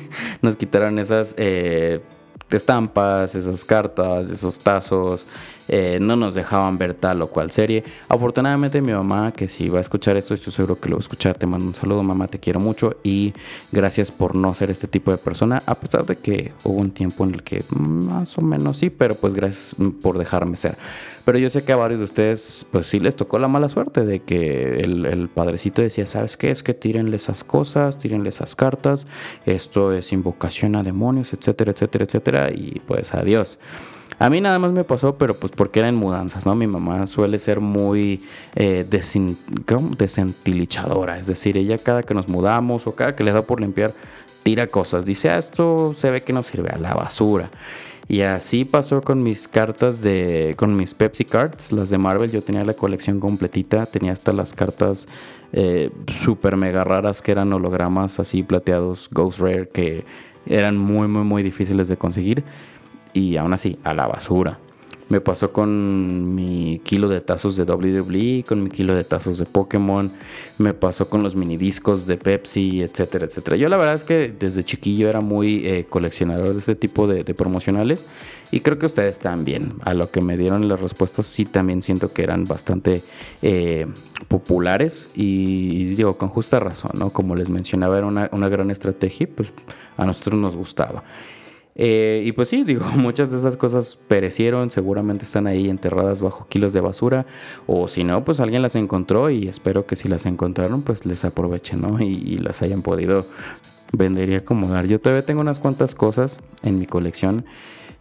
(laughs) nos quitaron esas eh, estampas, esas cartas, esos tazos, eh, no nos dejaban ver tal o cual serie. Afortunadamente mi mamá, que si va a escuchar esto, estoy seguro que lo va a escuchar, te mando un saludo mamá, te quiero mucho y gracias por no ser este tipo de persona, a pesar de que hubo un tiempo en el que más o menos sí, pero pues gracias por dejarme ser. Pero yo sé que a varios de ustedes pues sí les tocó la mala suerte de que el, el padrecito decía, ¿sabes qué? Es que tírenle esas cosas, tírenle esas cartas, esto es invocación a demonios, etcétera, etcétera, etcétera, y pues adiós. A mí nada más me pasó, pero pues porque eran mudanzas, ¿no? Mi mamá suele ser muy eh, desentilichadora, es decir, ella cada que nos mudamos o cada que le da por limpiar, tira cosas. Dice, ah, esto se ve que no sirve a la basura. Y así pasó con mis cartas de. con mis Pepsi Cards, las de Marvel. Yo tenía la colección completita. Tenía hasta las cartas eh, super mega raras que eran hologramas así plateados, Ghost Rare, que eran muy, muy, muy difíciles de conseguir y aún así a la basura. Me pasó con mi kilo de tazos de WWE, con mi kilo de tazos de Pokémon, me pasó con los mini discos de Pepsi, etcétera, etcétera. Yo la verdad es que desde chiquillo era muy eh, coleccionador de este tipo de, promocionales y creo que ustedes también. A lo que me dieron las respuestas sí también siento que eran bastante eh, populares y digo con justa razón, ¿no? Como les mencionaba era una, una gran estrategia y pues a nosotros nos gustaba. Eh, y pues sí, digo, (laughs) muchas de esas cosas perecieron, seguramente están ahí enterradas bajo kilos de basura, o si no, pues alguien las encontró y espero que si las encontraron, pues les aprovechen, ¿no? Y, y las hayan podido vender y acomodar. Yo todavía tengo unas cuantas cosas en mi colección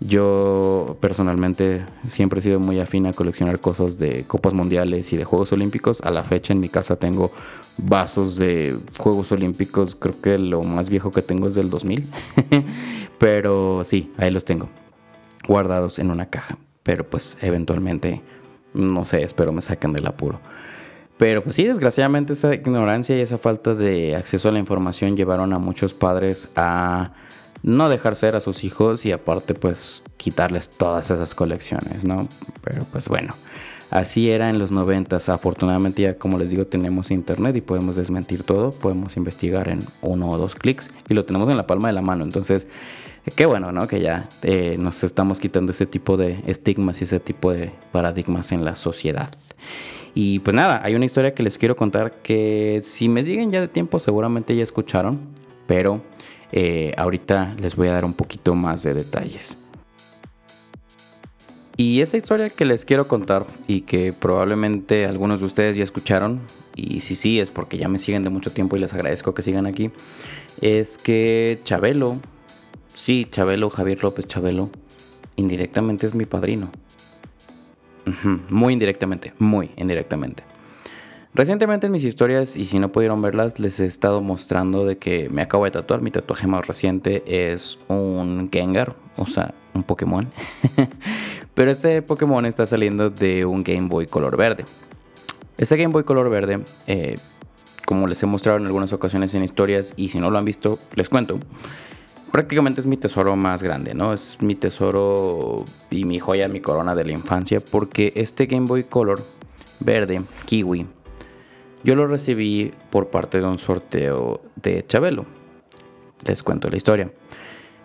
yo personalmente siempre he sido muy afín a coleccionar cosas de Copas Mundiales y de Juegos Olímpicos. A la fecha en mi casa tengo vasos de Juegos Olímpicos. Creo que lo más viejo que tengo es del 2000. (laughs) Pero sí, ahí los tengo. Guardados en una caja. Pero pues eventualmente, no sé, espero me saquen del apuro. Pero pues sí, desgraciadamente esa ignorancia y esa falta de acceso a la información llevaron a muchos padres a no dejar ser a sus hijos y aparte pues quitarles todas esas colecciones, ¿no? Pero pues bueno, así era en los noventas. Afortunadamente ya como les digo tenemos internet y podemos desmentir todo, podemos investigar en uno o dos clics y lo tenemos en la palma de la mano. Entonces, qué bueno, ¿no? Que ya eh, nos estamos quitando ese tipo de estigmas y ese tipo de paradigmas en la sociedad. Y pues nada, hay una historia que les quiero contar que si me siguen ya de tiempo seguramente ya escucharon, pero eh, ahorita les voy a dar un poquito más de detalles. Y esa historia que les quiero contar y que probablemente algunos de ustedes ya escucharon, y si sí es porque ya me siguen de mucho tiempo y les agradezco que sigan aquí, es que Chabelo, sí, Chabelo, Javier López Chabelo, indirectamente es mi padrino. Muy indirectamente, muy indirectamente. Recientemente en mis historias, y si no pudieron verlas, les he estado mostrando de que me acabo de tatuar. Mi tatuaje más reciente es un Gengar, o sea, un Pokémon. (laughs) Pero este Pokémon está saliendo de un Game Boy color verde. Este Game Boy color verde, eh, como les he mostrado en algunas ocasiones en historias, y si no lo han visto, les cuento. Prácticamente es mi tesoro más grande, ¿no? Es mi tesoro y mi joya, mi corona de la infancia, porque este Game Boy Color verde, kiwi, yo lo recibí por parte de un sorteo de Chabelo. Les cuento la historia.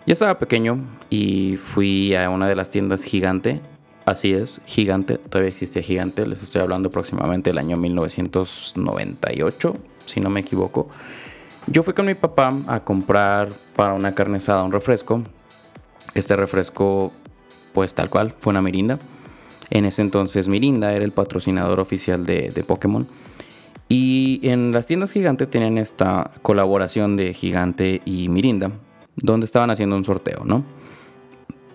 Yo estaba pequeño y fui a una de las tiendas gigante. Así es, gigante, todavía existe gigante. Les estoy hablando aproximadamente del año 1998, si no me equivoco. Yo fui con mi papá a comprar para una carne asada un refresco. Este refresco, pues tal cual, fue una Mirinda. En ese entonces Mirinda era el patrocinador oficial de, de Pokémon. Y en las tiendas Gigante tenían esta colaboración de Gigante y Mirinda, donde estaban haciendo un sorteo, ¿no?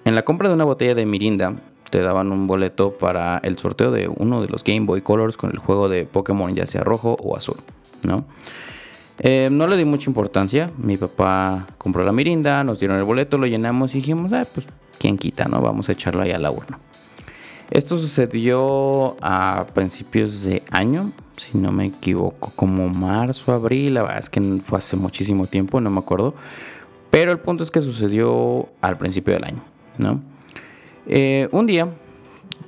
En la compra de una botella de Mirinda te daban un boleto para el sorteo de uno de los Game Boy Colors con el juego de Pokémon, ya sea rojo o azul, ¿no? Eh, no le di mucha importancia. Mi papá compró la mirinda, nos dieron el boleto, lo llenamos y dijimos, ah, pues, ¿quién quita, no? Vamos a echarlo ahí a la urna. Esto sucedió a principios de año, si no me equivoco, como marzo, abril, la verdad es que fue hace muchísimo tiempo, no me acuerdo. Pero el punto es que sucedió al principio del año, ¿no? Eh, un día,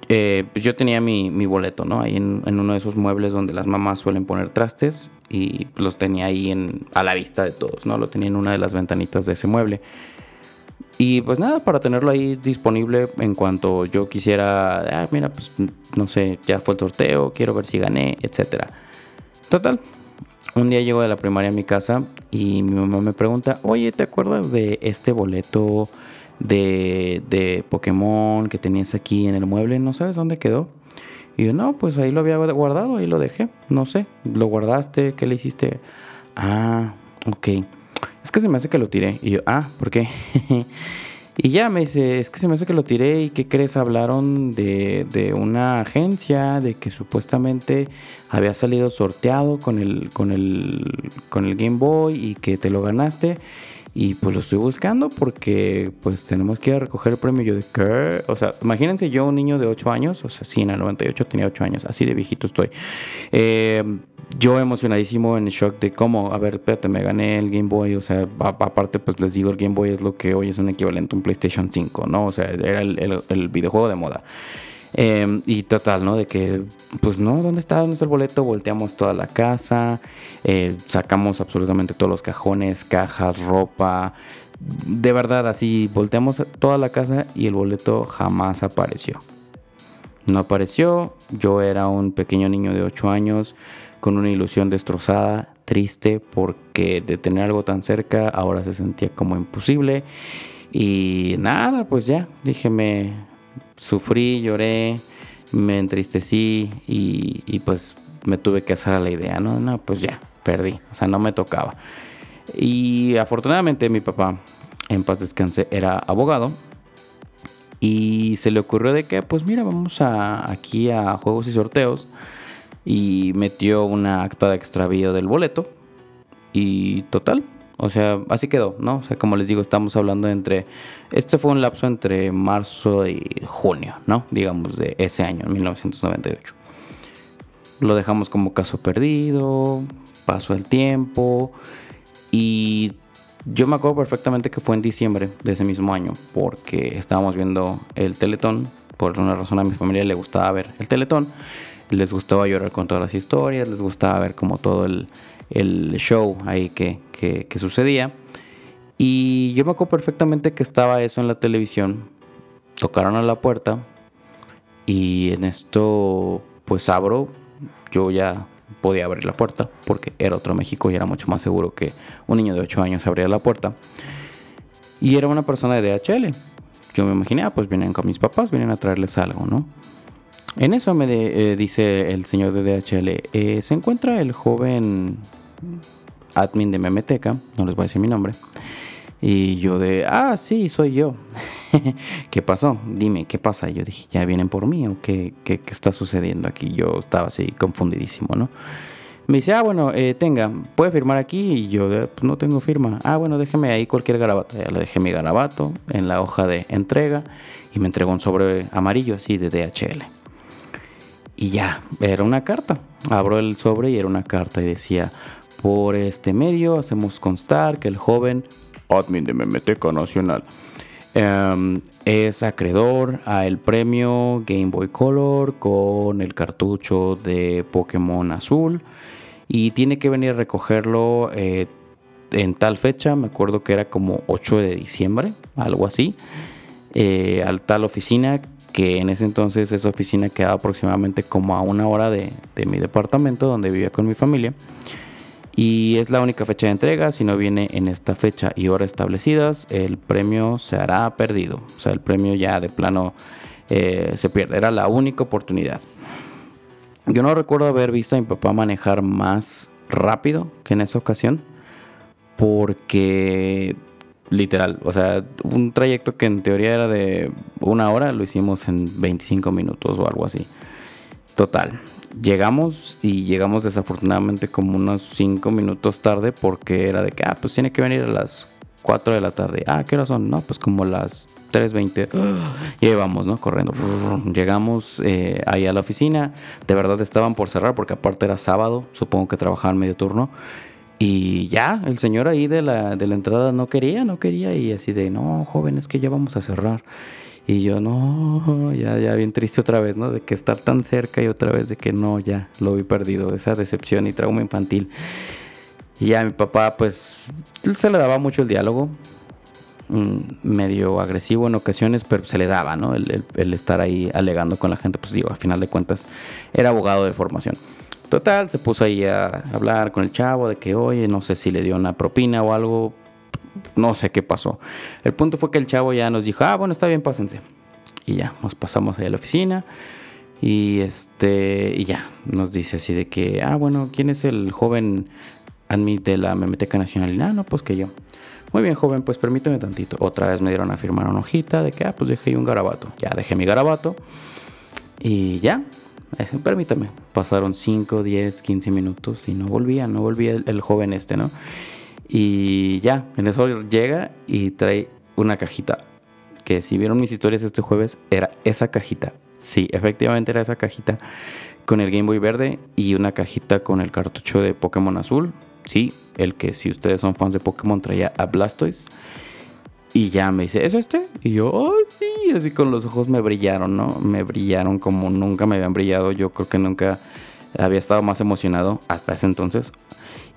eh, pues yo tenía mi, boleto, ¿no? Ahí en, uno de esos muebles donde las mamás suelen poner trastes y los tenía ahí a la vista de todos, ¿no? Lo tenía en una de las ventanitas de ese mueble. Y pues nada, para tenerlo ahí disponible en cuanto yo quisiera, ah, mira, pues no sé, ya fue el sorteo, quiero ver si gané, etc. Total, un día llego de la primaria a mi casa y mi mamá me pregunta, oye, ¿te acuerdas de este boleto de, de Pokémon que tenías aquí en el mueble? ¿No sabes dónde quedó? Y yo, no, pues ahí lo había guardado, ahí lo dejé, no sé, ¿lo guardaste? ¿Qué le hiciste? Ah, ok es que se me hace que lo tiré. Y yo, ah, ¿por qué? (laughs) y ya me dice, es que se me hace que lo tiré y ¿qué crees? Hablaron de, de, una agencia, de que supuestamente había salido sorteado con el, con el, con el Game Boy y que te lo ganaste. Y pues lo estoy buscando porque pues tenemos que ir a recoger el premio. Yo de qué? O sea, imagínense yo un niño de 8 años, o sea, sí, en el 98 tenía 8 años, así de viejito estoy. Eh, yo emocionadísimo en shock de cómo, a ver, espérate, me gané el Game Boy, o sea, aparte pues les digo, el Game Boy es lo que hoy es un equivalente a un PlayStation 5, ¿no? O sea, era el, videojuego de moda. Em, y total, ¿no? De que, pues no, ¿dónde está? ¿Dónde el boleto? Volteamos toda la casa, eh, sacamos absolutamente todos los cajones, cajas, ropa. De verdad, así, volteamos toda la casa y el boleto jamás apareció. No apareció, yo era un pequeño niño de 8 años con una ilusión destrozada, triste, porque de tener algo tan cerca ahora se sentía como imposible. Y nada, pues ya, dije, me sufrí, lloré, me entristecí y, pues me tuve que hacer a la idea, ¿no? No, pues ya, perdí, o sea, no me tocaba. Y afortunadamente mi papá, en paz descanse, era abogado. Y se le ocurrió de que, pues mira, vamos a, aquí a juegos y sorteos y metió una acta de extravío del boleto y total, o sea, así quedó, ¿no? O sea, como les digo, estamos hablando entre, este fue un lapso entre marzo y junio, ¿no? Digamos de ese año, 1998. Lo dejamos como caso perdido, pasó el tiempo y yo me acuerdo perfectamente que fue en diciembre de ese mismo año porque estábamos viendo el teletón, por una razón a mi familia le gustaba ver el teletón les gustaba llorar con todas las historias, les gustaba ver como todo el, show ahí que, sucedía. Y yo me acuerdo perfectamente que estaba eso en la televisión. Tocaron a la puerta y en esto pues abro. Yo ya podía abrir la puerta porque era otro México y era mucho más seguro que un niño de 8 años abría la puerta. Y era una persona de DHL. yo me imaginé, pues vienen con mis papás, vienen a traerles algo, ¿no? En eso me eh, dice el señor de DHL, eh, se encuentra el joven admin de Memeteca, no les voy a decir mi nombre, y yo de, ah, sí, soy yo. (laughs) ¿Qué pasó? Dime, ¿qué pasa? Y yo dije, ¿ya vienen por mí o qué, qué, qué está sucediendo aquí? Yo estaba así confundidísimo, ¿no? Me dice, ah, bueno, eh, tenga, ¿puede firmar aquí? Y yo, pues no tengo firma. Ah, bueno, déjeme ahí cualquier garabato. Ya le dejé mi garabato en la hoja de entrega y me entregó un sobre amarillo así de DHL. Y ya, era una carta. Abro el sobre y era una carta y decía, por este medio hacemos constar que el joven admin de Memeteca Nacional em, es acreedor a el premio Game Boy Color con el cartucho de Pokémon Azul y tiene que venir a recogerlo eh, en tal fecha, me acuerdo que era como 8 de diciembre, algo así, eh, a tal oficina que en ese entonces esa oficina quedaba aproximadamente como a una hora de, mi departamento donde vivía con mi familia. Y es la única fecha de entrega. Si no viene en esta fecha y hora establecidas, el premio se hará perdido. O sea, el premio ya de plano eh, se pierde. Era la única oportunidad. Yo no recuerdo haber visto a mi papá manejar más rápido que en esa ocasión. Porque literal, o sea, un trayecto que en teoría era de una hora, lo hicimos en 25 minutos o algo así. Total. Llegamos y llegamos desafortunadamente como unos 5 minutos tarde porque era de que, ah, pues tiene que venir a las 4 de la tarde. Ah, ¿qué hora son? No, pues como las 3.20. Y vamos, ¿no? Corriendo. Llegamos eh, ahí a la oficina. De verdad estaban por cerrar porque aparte era sábado. Supongo que trabajaban medio turno. Y ya, el señor ahí de la, de la entrada no quería, no quería. Y así de, no, joven, es que ya vamos a cerrar. Y yo, no, ya, ya bien triste otra vez, ¿no? De que estar tan cerca y otra vez de que no, ya lo vi perdido. Esa decepción y trauma infantil. Y ya mi papá, pues, se le daba mucho el diálogo. mm, Medio agresivo en ocasiones, pero se le daba, ¿no? El, el- el estar ahí alegando con la gente, pues digo, al final de cuentas, era abogado de formación. Total, se puso ahí a hablar con el chavo de que, oye, no sé si le dio una propina o algo, no sé qué pasó. El punto fue que el chavo ya nos dijo, ah, bueno, está bien, pásense. Y ya, nos pasamos ahí a la oficina. Y este, y ya, nos dice así de que, ah, bueno, ¿quién es el joven admin de la Memeteca Nacional? Y, ah, no, pues que yo. Muy bien, joven, pues permíteme tantito. Otra vez me dieron a firmar una hojita de que, ah, pues dejé un garabato. Ya dejé mi garabato. Y ya, permítame. Pasaron 5, 10, 15 minutos y no volvía, no volvía el, joven este, ¿no? Y ya, en eso llega y trae una cajita. Que si vieron mis historias este jueves, era esa cajita. Sí, efectivamente era esa cajita con el Game Boy verde y una cajita con el cartucho de Pokémon azul. Sí, el que si ustedes son fans de Pokémon traía a Blastoise. Y ya me dice, ¿es este? Y yo, oh, sí, así con los ojos me brillaron, ¿no? Me brillaron como nunca me habían brillado. Yo creo que nunca había estado más emocionado hasta ese entonces.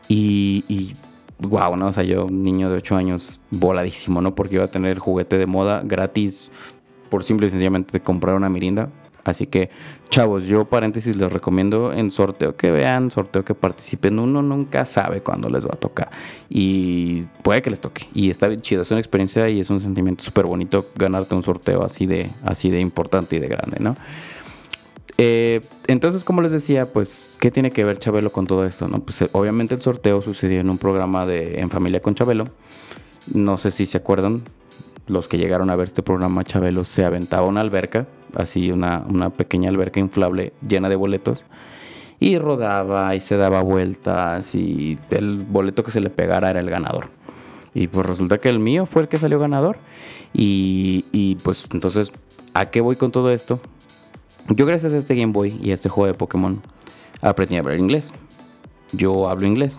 Y, y wow, ¿no? O sea, yo, niño de 8 años, voladísimo, ¿no? Porque iba a tener juguete de moda gratis por simple y sencillamente comprar una mirinda. Así que, chavos, yo paréntesis les recomiendo en sorteo que vean, sorteo que participen. Uno nunca sabe cuándo les va a tocar. Y puede que les toque. Y está bien chido. Es una experiencia y es un sentimiento súper bonito ganarte un sorteo así de, así de importante y de grande, ¿no? Eh, entonces, como les decía, pues, ¿qué tiene que ver Chabelo con todo esto? No? Pues obviamente el sorteo sucedió en un programa de En Familia con Chabelo. No sé si se acuerdan, los que llegaron a ver este programa, Chabelo se aventaba una alberca, así una, una pequeña alberca inflable llena de boletos. Y rodaba y se daba vueltas y el boleto que se le pegara era el ganador. Y pues resulta que el mío fue el que salió ganador. Y, y pues entonces, ¿a qué voy con todo esto? Yo gracias a este Game Boy y a este juego de Pokémon aprendí a hablar inglés. Yo hablo inglés.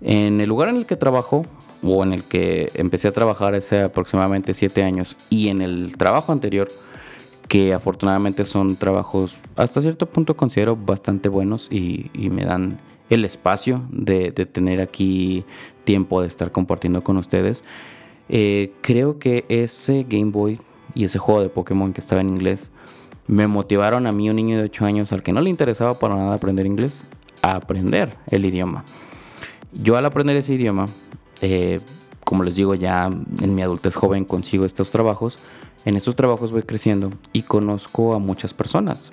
En el lugar en el que trabajo, o en el que empecé a trabajar hace aproximadamente 7 años, y en el trabajo anterior, que afortunadamente son trabajos hasta cierto punto considero bastante buenos y, me dan el espacio de, de, tener aquí tiempo de estar compartiendo con ustedes. Eh, creo que ese Game Boy y ese juego de Pokémon que estaba en inglés me motivaron a mí, un niño de 8 años, al que no le interesaba para nada aprender inglés, a aprender el idioma. Yo al aprender ese idioma, eh, como les digo, ya en mi adultez joven consigo estos trabajos. En estos trabajos voy creciendo y conozco a muchas personas.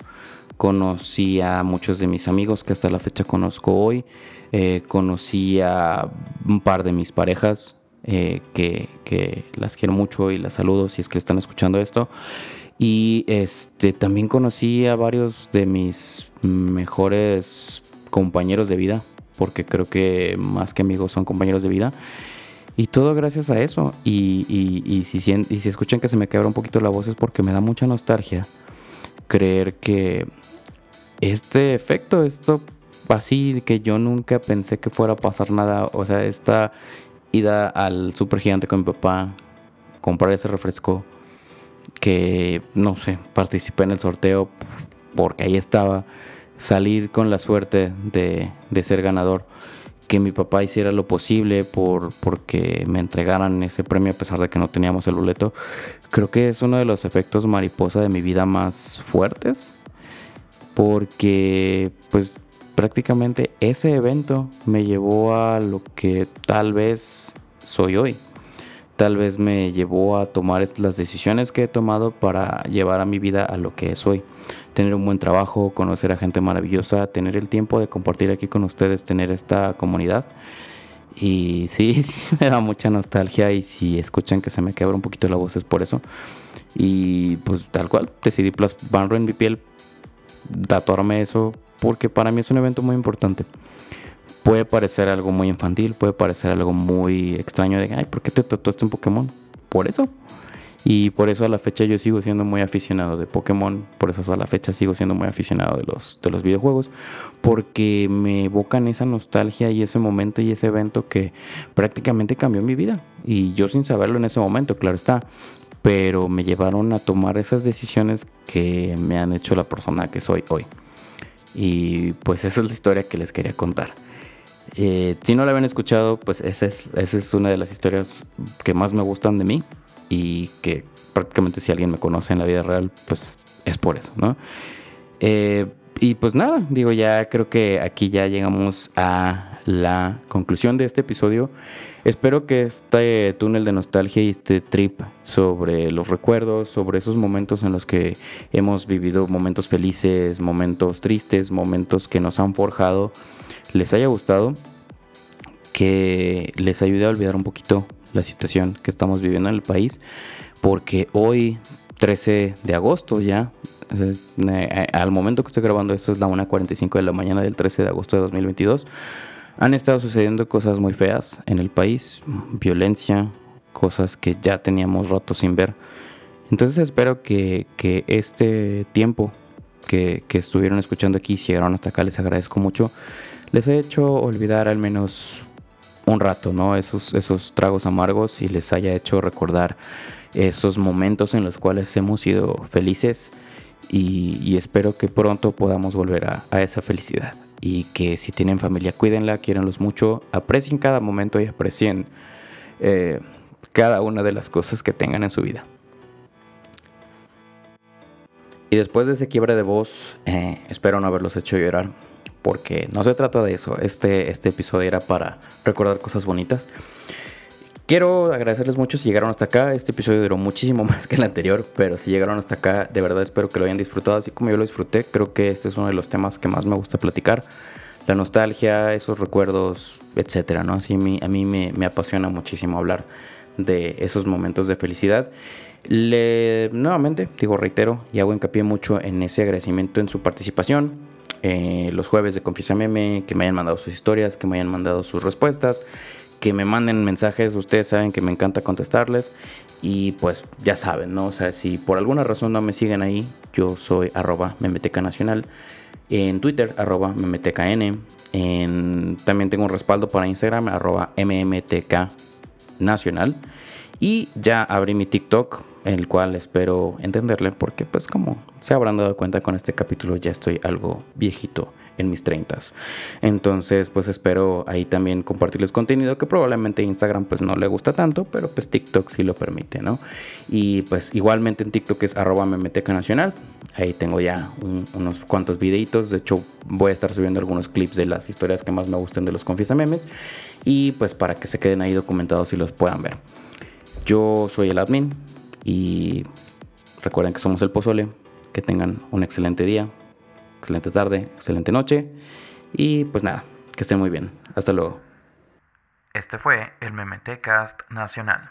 Conocí a muchos de mis amigos que hasta la fecha conozco hoy. Eh, conocí a un par de mis parejas eh, que, que, las quiero mucho y las saludo si es que están escuchando esto. Y este, también conocí a varios de mis mejores compañeros de vida, porque creo que más que amigos son compañeros de vida. Y todo gracias a eso. Y, y, si, y si escuchan que se me quebra un poquito la voz es porque me da mucha nostalgia creer que este efecto, esto así que yo nunca pensé que fuera a pasar nada, o sea, esta ida al super gigante con mi papá, comprar ese refresco, que no sé, participé en el sorteo porque ahí estaba, salir con la suerte de, de ser ganador que mi papá hiciera lo posible por porque me entregaran ese premio a pesar de que no teníamos el boleto. Creo que es uno de los efectos mariposa de mi vida más fuertes porque pues prácticamente ese evento me llevó a lo que tal vez soy hoy. Tal vez me llevó a tomar las decisiones que he tomado para llevar a mi vida a lo que es hoy tener un buen trabajo, conocer a gente maravillosa, tener el tiempo de compartir aquí con ustedes, tener esta comunidad. Y sí, (laughs) sí, me da mucha nostalgia y si escuchan que se me quebra un poquito la voz es por eso. Y pues tal cual, decidí plasmarlo en mi piel, tatuarme eso, porque para mí es un evento muy importante. Puede parecer algo muy infantil, puede parecer algo muy extraño de, ay, ¿por qué te tatuaste un Pokémon? Por eso, y por eso a la fecha yo sigo siendo muy aficionado de Pokémon, por eso a la fecha sigo siendo muy aficionado de los, de los videojuegos, porque me evocan esa nostalgia y ese momento y ese evento que prácticamente cambió mi vida. Y yo sin saberlo en ese momento, claro está, pero me llevaron a tomar esas decisiones que me han hecho la persona que soy hoy. Y pues esa es la historia que les quería contar. Eh, si no la habían escuchado, pues esa es, esa es una de las historias que más me gustan de mí y que prácticamente si alguien me conoce en la vida real, pues es por eso, ¿no? Eh, y pues nada, digo, ya creo que aquí ya llegamos a la conclusión de este episodio. Espero que este túnel de nostalgia y este trip sobre los recuerdos, sobre esos momentos en los que hemos vivido momentos felices, momentos tristes, momentos que nos han forjado, les haya gustado, que les ayude a olvidar un poquito la situación que estamos viviendo en el país, porque hoy, 13 de agosto ya, eh, al momento que estoy grabando esto es la 1.45 de la mañana del 13 de agosto de 2022, han estado sucediendo cosas muy feas en el país, violencia, cosas que ya teníamos rato sin ver. Entonces espero que, que este tiempo que, que, estuvieron escuchando aquí, si llegaron hasta acá, les agradezco mucho. Les he hecho olvidar al menos un rato, ¿no? Esos, esos tragos amargos y les haya hecho recordar esos momentos en los cuales hemos sido felices y, espero que pronto podamos volver a, esa felicidad y que si tienen familia cuídenla, quierenlos mucho, aprecien cada momento y aprecien eh, cada una de las cosas que tengan en su vida. Y después de ese quiebre de voz, eh, espero no haberlos hecho llorar porque no se trata de eso. Este, este episodio era para recordar cosas bonitas. Quiero agradecerles mucho si llegaron hasta acá. Este episodio duró muchísimo (laughs) más que el anterior, pero si llegaron hasta acá, de verdad espero que lo hayan disfrutado así como yo lo disfruté. Creo que este es uno de los temas que más me gusta platicar. La nostalgia, esos recuerdos, etcétera, ¿no? Así a mí, me, apasiona muchísimo hablar de esos momentos de felicidad. Le, nuevamente, digo, reitero y hago hincapié mucho en ese agradecimiento en su participación eh, los jueves de Confiesa Meme, que me hayan mandado sus historias, que me hayan mandado sus respuestas, que me manden mensajes, ustedes saben que me encanta contestarles. Y pues ya saben, ¿no? O sea, si por alguna razón no me siguen ahí, yo soy arroba Memeteca Nacional, en Twitter arroba en, también tengo un respaldo para Instagram arroba y ya abrí mi TikTok el cual espero entenderle porque pues como se habrán dado cuenta con este capítulo ya estoy algo viejito en mis 30. Entonces, pues espero ahí también compartirles contenido que probablemente Instagram pues no le gusta tanto, pero pues TikTok sí lo permite, ¿no? Y pues igualmente en TikTok es arroba memeteca nacional. Ahí tengo ya unos cuantos videitos. De hecho, voy a estar subiendo algunos clips de las historias que más me gustan de los Confiesa Memes. Y pues para que se queden ahí documentados y los puedan ver. Yo soy el admin y recuerden que somos el pozole. Que tengan un excelente día, excelente tarde, excelente noche. Y pues nada, que estén muy bien. Hasta luego. Este fue el Memetecast Nacional.